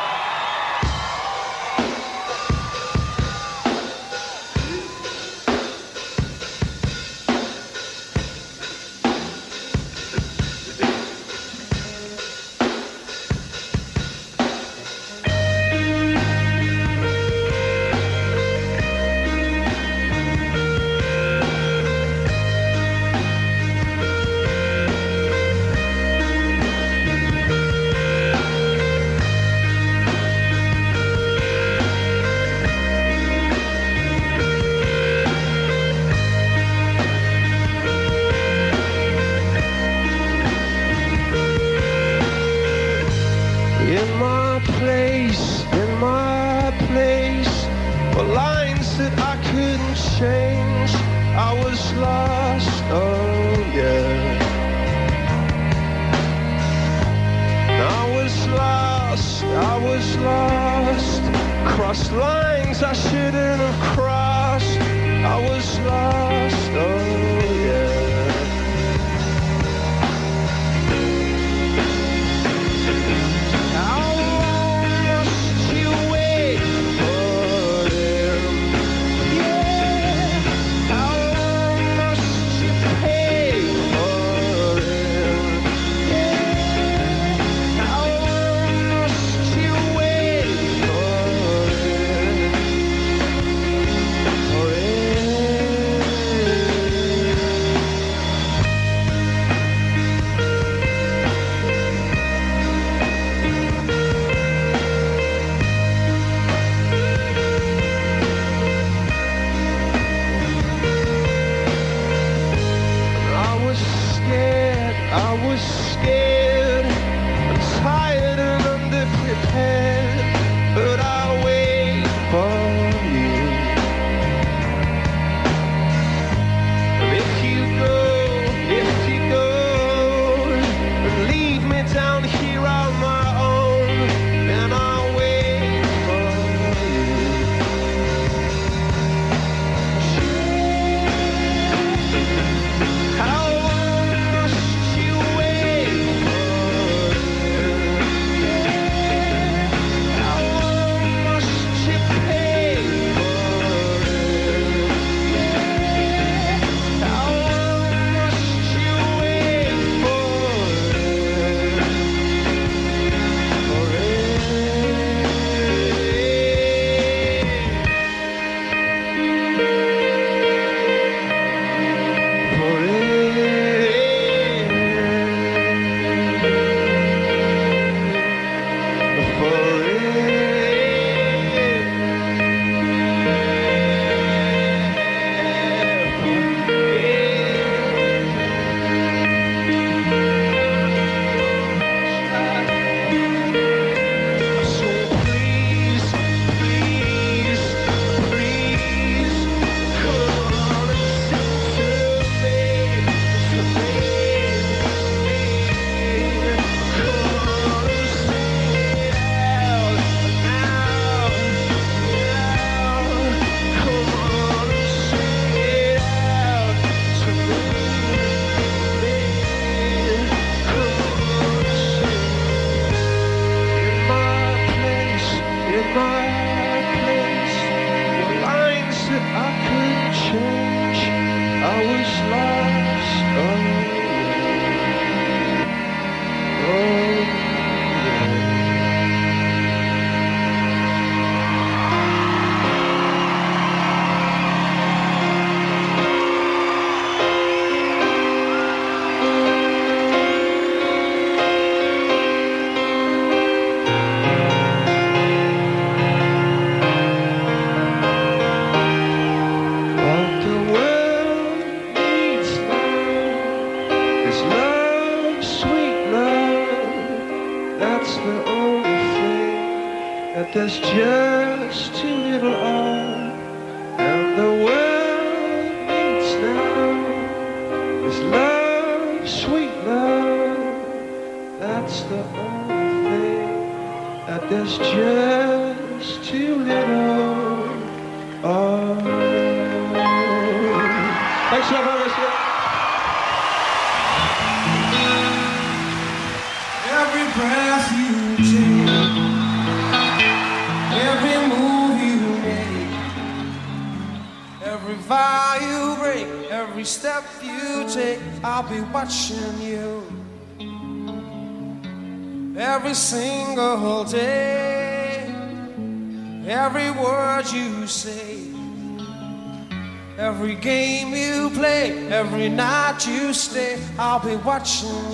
Speaker 8: I'll be watching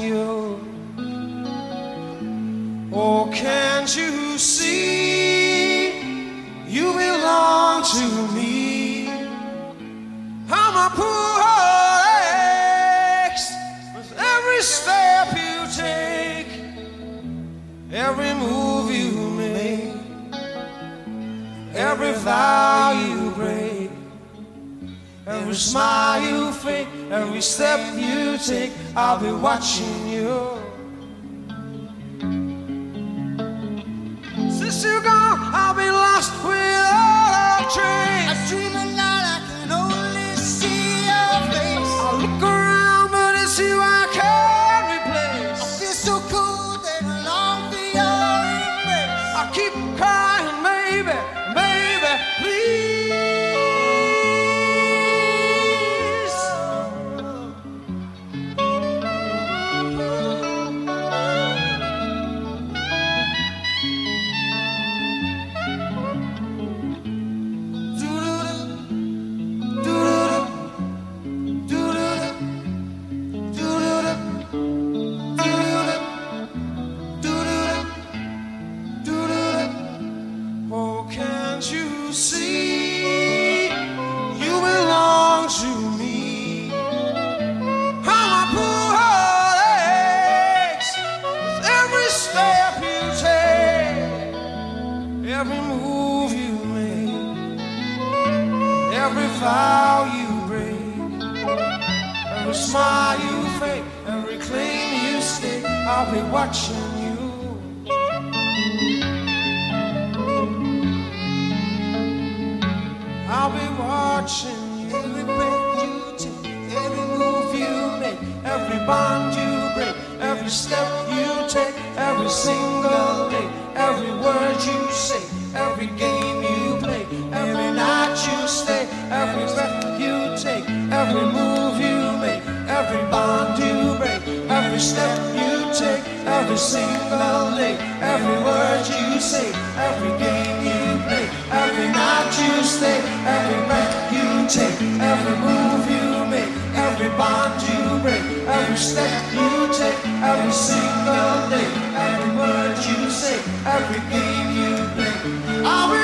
Speaker 8: smile you fake, every claim you stake. I'll be watching you. I'll be watching you. Every breath you take, every move you make, every bond you break, every step you take, every single day, every word you say, every game step you take, every single day, every word you say, every game you play, every night you stay, every breath you take, every move you make, every bond you break, every step you take, every single day, every word you say, every game you play.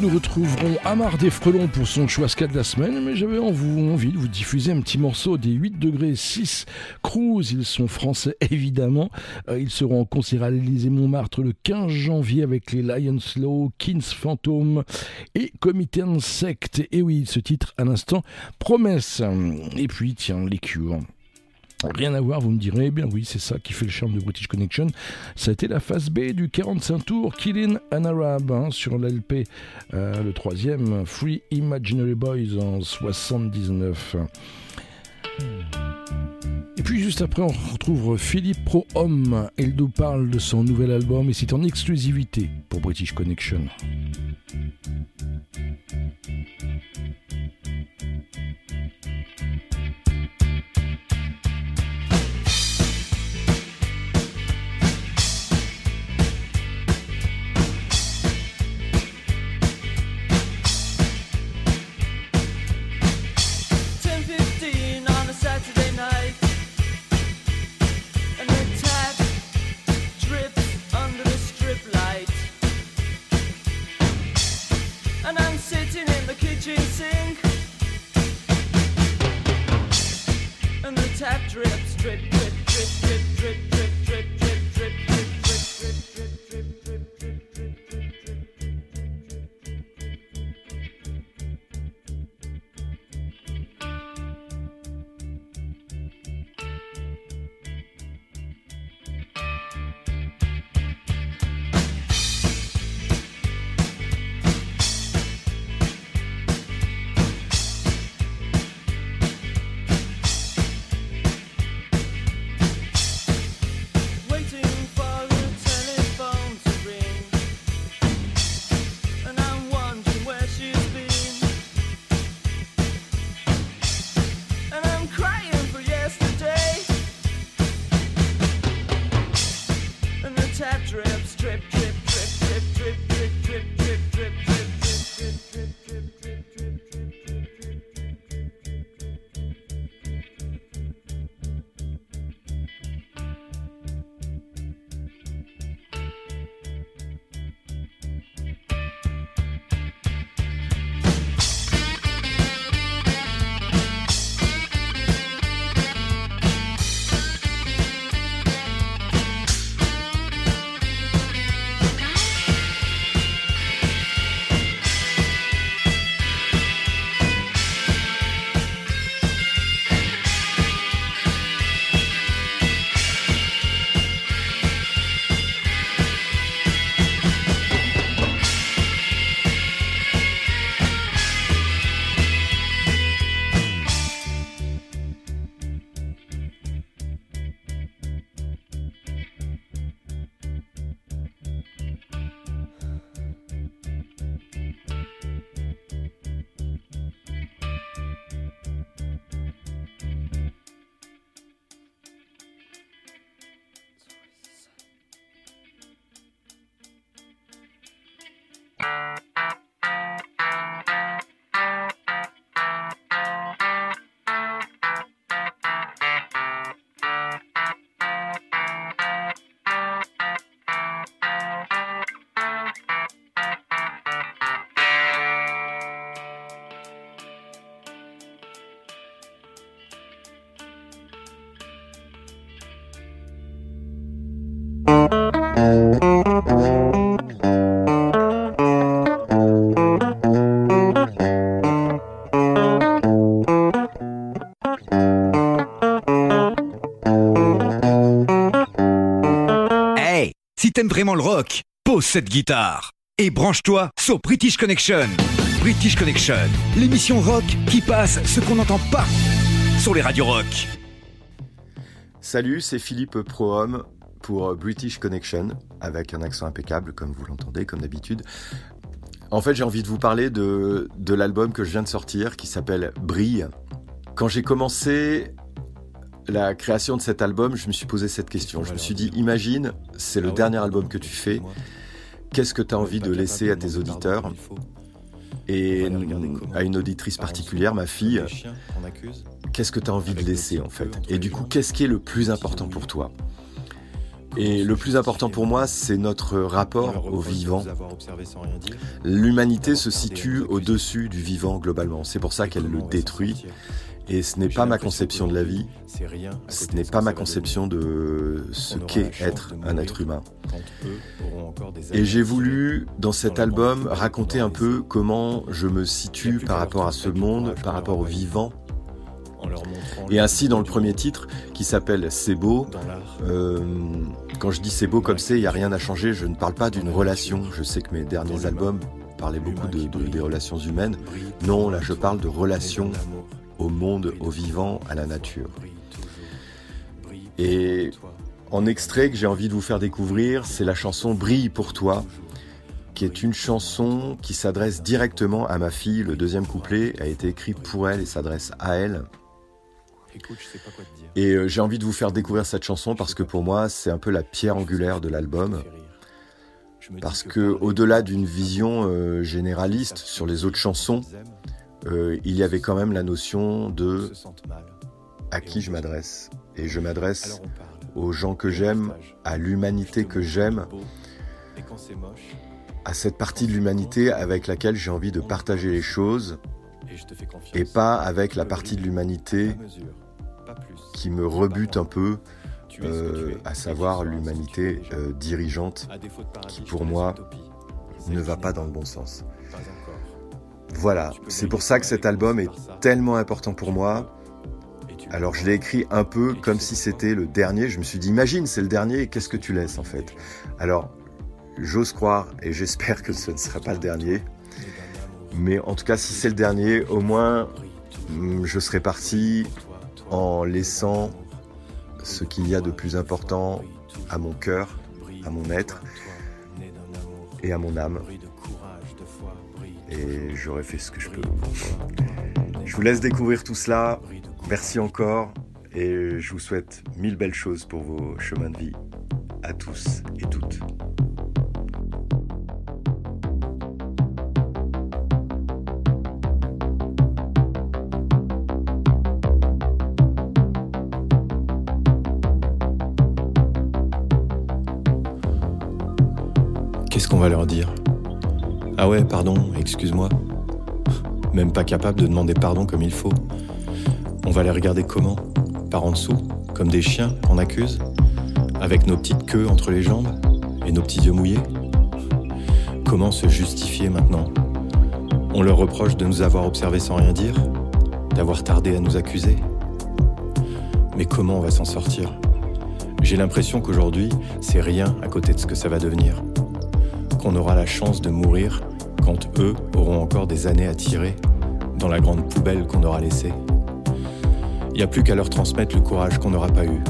Speaker 3: Nous retrouverons Amar des Frelons pour son choix ska de la semaine, mais j'avais envie de vous diffuser un petit morceau des 8 degrés 6 Cruise. Ils sont français (laughs) évidemment. Euh, Ils seront en concert à l'Élysée Montmartre le 15 janvier avec les Lions Law, Kings Phantom et Comité Insect. Et oui, ce titre à l'instant, promesse. Et puis, tiens, les cures. Rien à voir, vous me direz, eh bien oui, c'est ça qui fait le charme de British Connection. Ça a été la phase B du 45 tours Killing an Arab hein, sur l'LP, euh, le troisième, Free Imaginary Boys en 79. Et puis juste après, on retrouve Philippe Pro Homme. Il nous parle de son nouvel album et c'est en exclusivité pour British Connection.
Speaker 10: chasing, and the tap drips straight.
Speaker 25: T'aimes vraiment le rock, pose cette guitare et branche-toi sur British Connection. British Connection, l'émission rock qui passe ce qu'on n'entend pas sur les radios rock.
Speaker 33: Salut, c'est Philippe Prohomme pour British Connection, avec un accent impeccable, comme vous l'entendez, comme d'habitude. En fait, j'ai envie de vous parler de, de l'album que je viens de sortir, qui s'appelle Brille. Quand j'ai commencé la création de cet album, je me suis posé cette question. Je me suis dit, imagine, c'est le dernier album que tu fais. Qu'est-ce que tu as envie de laisser à tes auditeurs Et à une auditrice particulière, ma fille, qu'est-ce que tu as envie de laisser en fait Et du coup, qu'est-ce qui est le plus important pour toi Et le plus important pour moi, c'est notre rapport au vivant. L'humanité se situe au-dessus du vivant globalement. C'est pour ça qu'elle le détruit. Et ce n'est pas ma conception de la vie, ce n'est pas ma conception de ce qu'est être un être humain. Et j'ai voulu, dans cet album, raconter un peu comment je me situe par rapport à ce monde, par rapport au vivant. Et ainsi, dans le premier titre, qui s'appelle C'est beau, euh, quand je dis c'est beau comme c'est, il n'y a rien à changer, je ne parle pas d'une relation. Je sais que mes derniers albums parlaient beaucoup de, de- des relations humaines. Non, là, je parle de relations au monde, au vivant, à la nature. Et en extrait que j'ai envie de vous faire découvrir, c'est la chanson Brille pour toi, qui est une chanson qui s'adresse directement à ma fille. Le deuxième couplet a été écrit pour elle et s'adresse à elle. Et euh, j'ai envie de vous faire découvrir cette chanson parce que pour moi, c'est un peu la pierre angulaire de l'album. Parce que au-delà d'une vision euh, généraliste sur les autres chansons, euh, il y avait quand même la notion de à qui je m'adresse. Et je m'adresse aux gens que j'aime, à l'humanité que j'aime, à cette partie de l'humanité avec laquelle j'ai envie de partager les choses, et pas avec la partie de l'humanité qui me rebute un peu, euh, à savoir l'humanité euh, dirigeante, qui pour moi ne va pas dans le bon sens. Voilà, c'est pour ça que cet album est tellement important pour moi. Alors je l'ai écrit un peu comme si c'était le dernier. Je me suis dit, imagine, c'est le dernier, qu'est-ce que tu laisses en fait? Alors, j'ose croire et j'espère que ce ne sera pas le dernier. Mais en tout cas, si c'est le dernier, au moins, mm, je serai parti en laissant ce qu'il y a de plus important à mon cœur, à mon être et à mon âme. Et j'aurais fait ce que je peux. Je vous laisse découvrir tout cela. Merci encore. Et je vous souhaite mille belles choses pour vos chemins de vie. À tous et toutes.
Speaker 34: Qu'est-ce qu'on va leur dire? Ah ouais, pardon, excuse-moi. Même pas capable de demander pardon comme il faut. On va les regarder comment? Par en dessous Comme des chiens qu'on accuse? Avec nos petites queues entre les jambes Et nos petits yeux mouillés? Comment se justifier maintenant? On leur reproche de nous avoir observés sans rien dire D'avoir tardé à nous accuser? Mais comment on va s'en sortir? J'ai l'impression qu'aujourd'hui, c'est rien à côté de ce que ça va devenir. Qu'on aura la chance de mourir quand eux auront encore des années à tirer dans la grande poubelle qu'on aura laissée. Il n'y a plus qu'à leur transmettre le courage qu'on n'aura pas eu,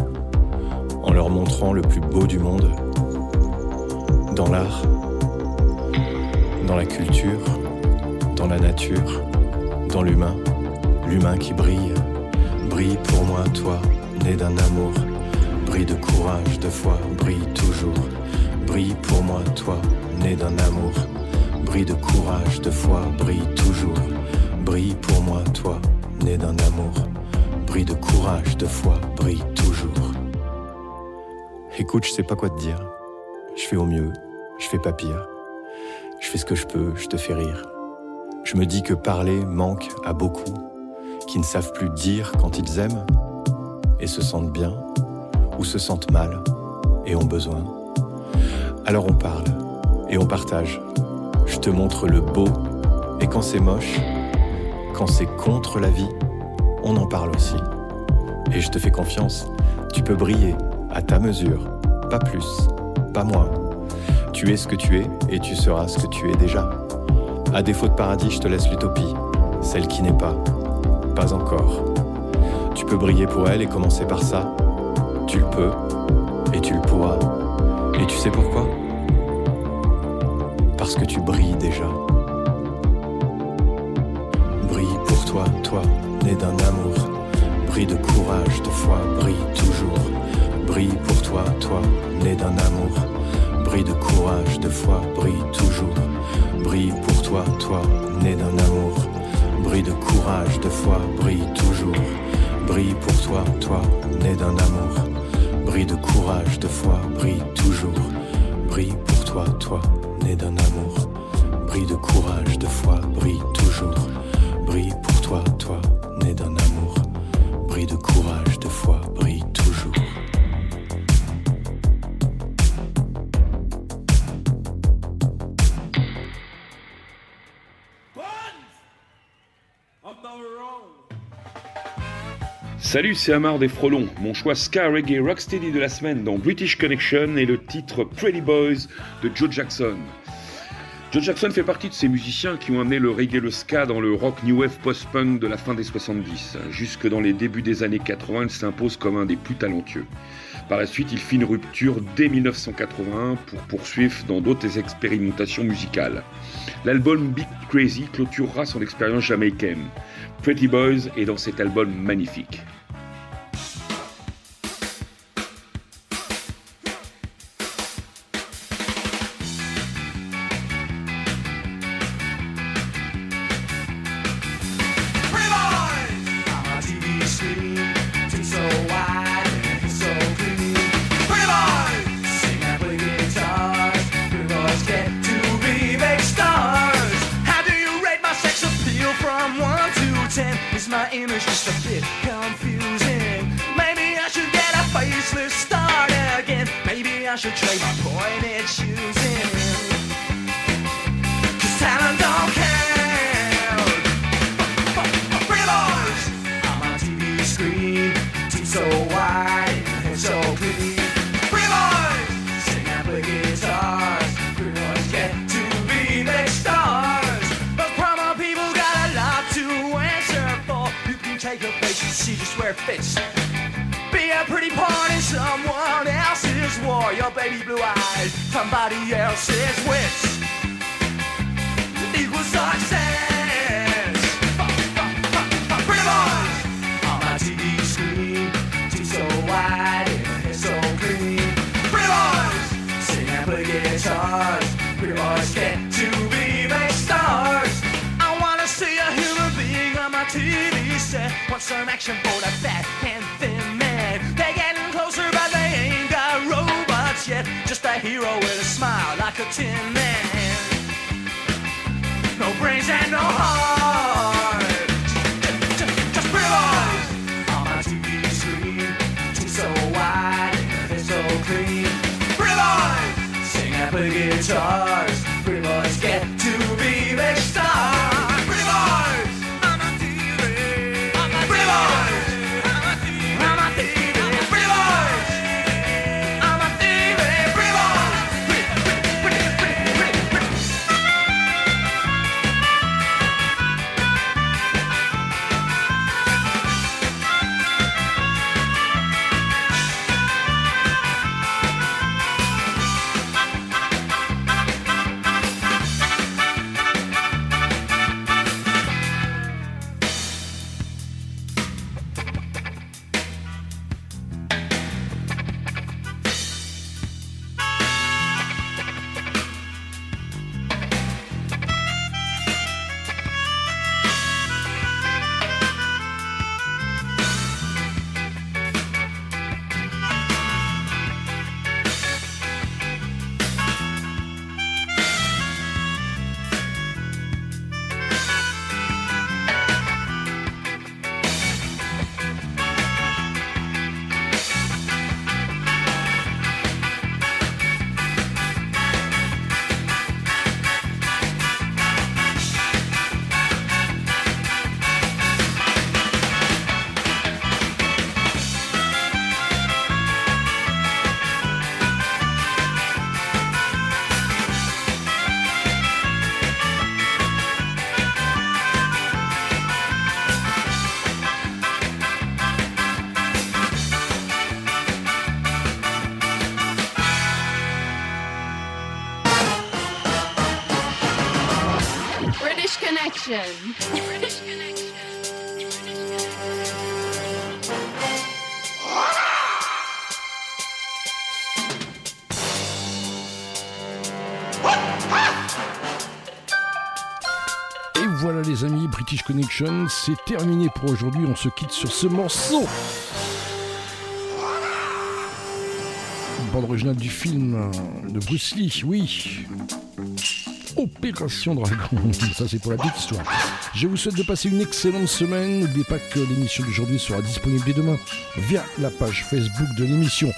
Speaker 34: en leur montrant le plus beau du monde, dans l'art, dans la culture, dans la nature, dans l'humain, l'humain qui brille, brille pour moi, toi, né d'un amour, brille de courage, de foi, brille toujours, brille pour moi, toi, né d'un amour, brille de courage, de foi, brille toujours, brille pour moi, toi, né d'un amour, brille de courage, de foi, brille toujours. Écoute, je sais pas quoi te dire. Je fais au mieux, je fais pas pire. Je fais ce que je peux, je te fais rire. Je me dis que parler manque à beaucoup qui ne savent plus dire quand ils aiment et se sentent bien ou se sentent mal et ont besoin. Alors on parle et on partage. Je te montre le beau et quand c'est moche, quand c'est contre la vie, on en parle aussi. Et je te fais confiance, tu peux briller à ta mesure, pas plus, pas moins. Tu es ce que tu es et tu seras ce que tu es déjà. À défaut de paradis, je te laisse l'utopie, celle qui n'est pas, pas encore. Tu peux briller pour elle et commencer par ça. Tu le peux et tu le pourras. Et tu sais pourquoi? De foi,
Speaker 6: Salut, c'est Amar des Frelons. Mon choix ska reggae rocksteady de la semaine dans British Connection est le titre Pretty Boys de Joe Jackson. Joe Jackson fait partie de ces musiciens qui ont amené le reggae le ska dans le rock new wave post-punk de la fin des 70. Jusque dans les débuts des années 80, il s'impose comme un des plus talentueux. Par la suite, il fit une rupture dès 1981 pour poursuivre dans d'autres expérimentations musicales. L'album Big Crazy clôturera son expérience jamaïcaine. Pretty Boys est dans cet album magnifique.
Speaker 3: C'est terminé pour aujourd'hui. On se quitte sur ce morceau. Bande originale du film de Bruce Lee, oui. Opération Dragon, (laughs) ça c'est pour la petite histoire. Je vous souhaite de passer une excellente semaine. N'oubliez pas que l'émission d'aujourd'hui sera disponible dès demain via la page Facebook de l'émission.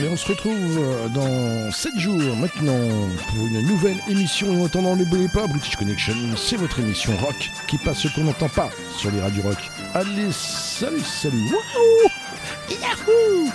Speaker 3: Allez, on se retrouve euh, dans 7 jours maintenant pour une nouvelle émission. En attendant, n'oubliez pas, British Connection, c'est votre émission rock qui passe ce qu'on n'entend pas sur les radios rock. Allez, salut, salut, wouhou, yahoo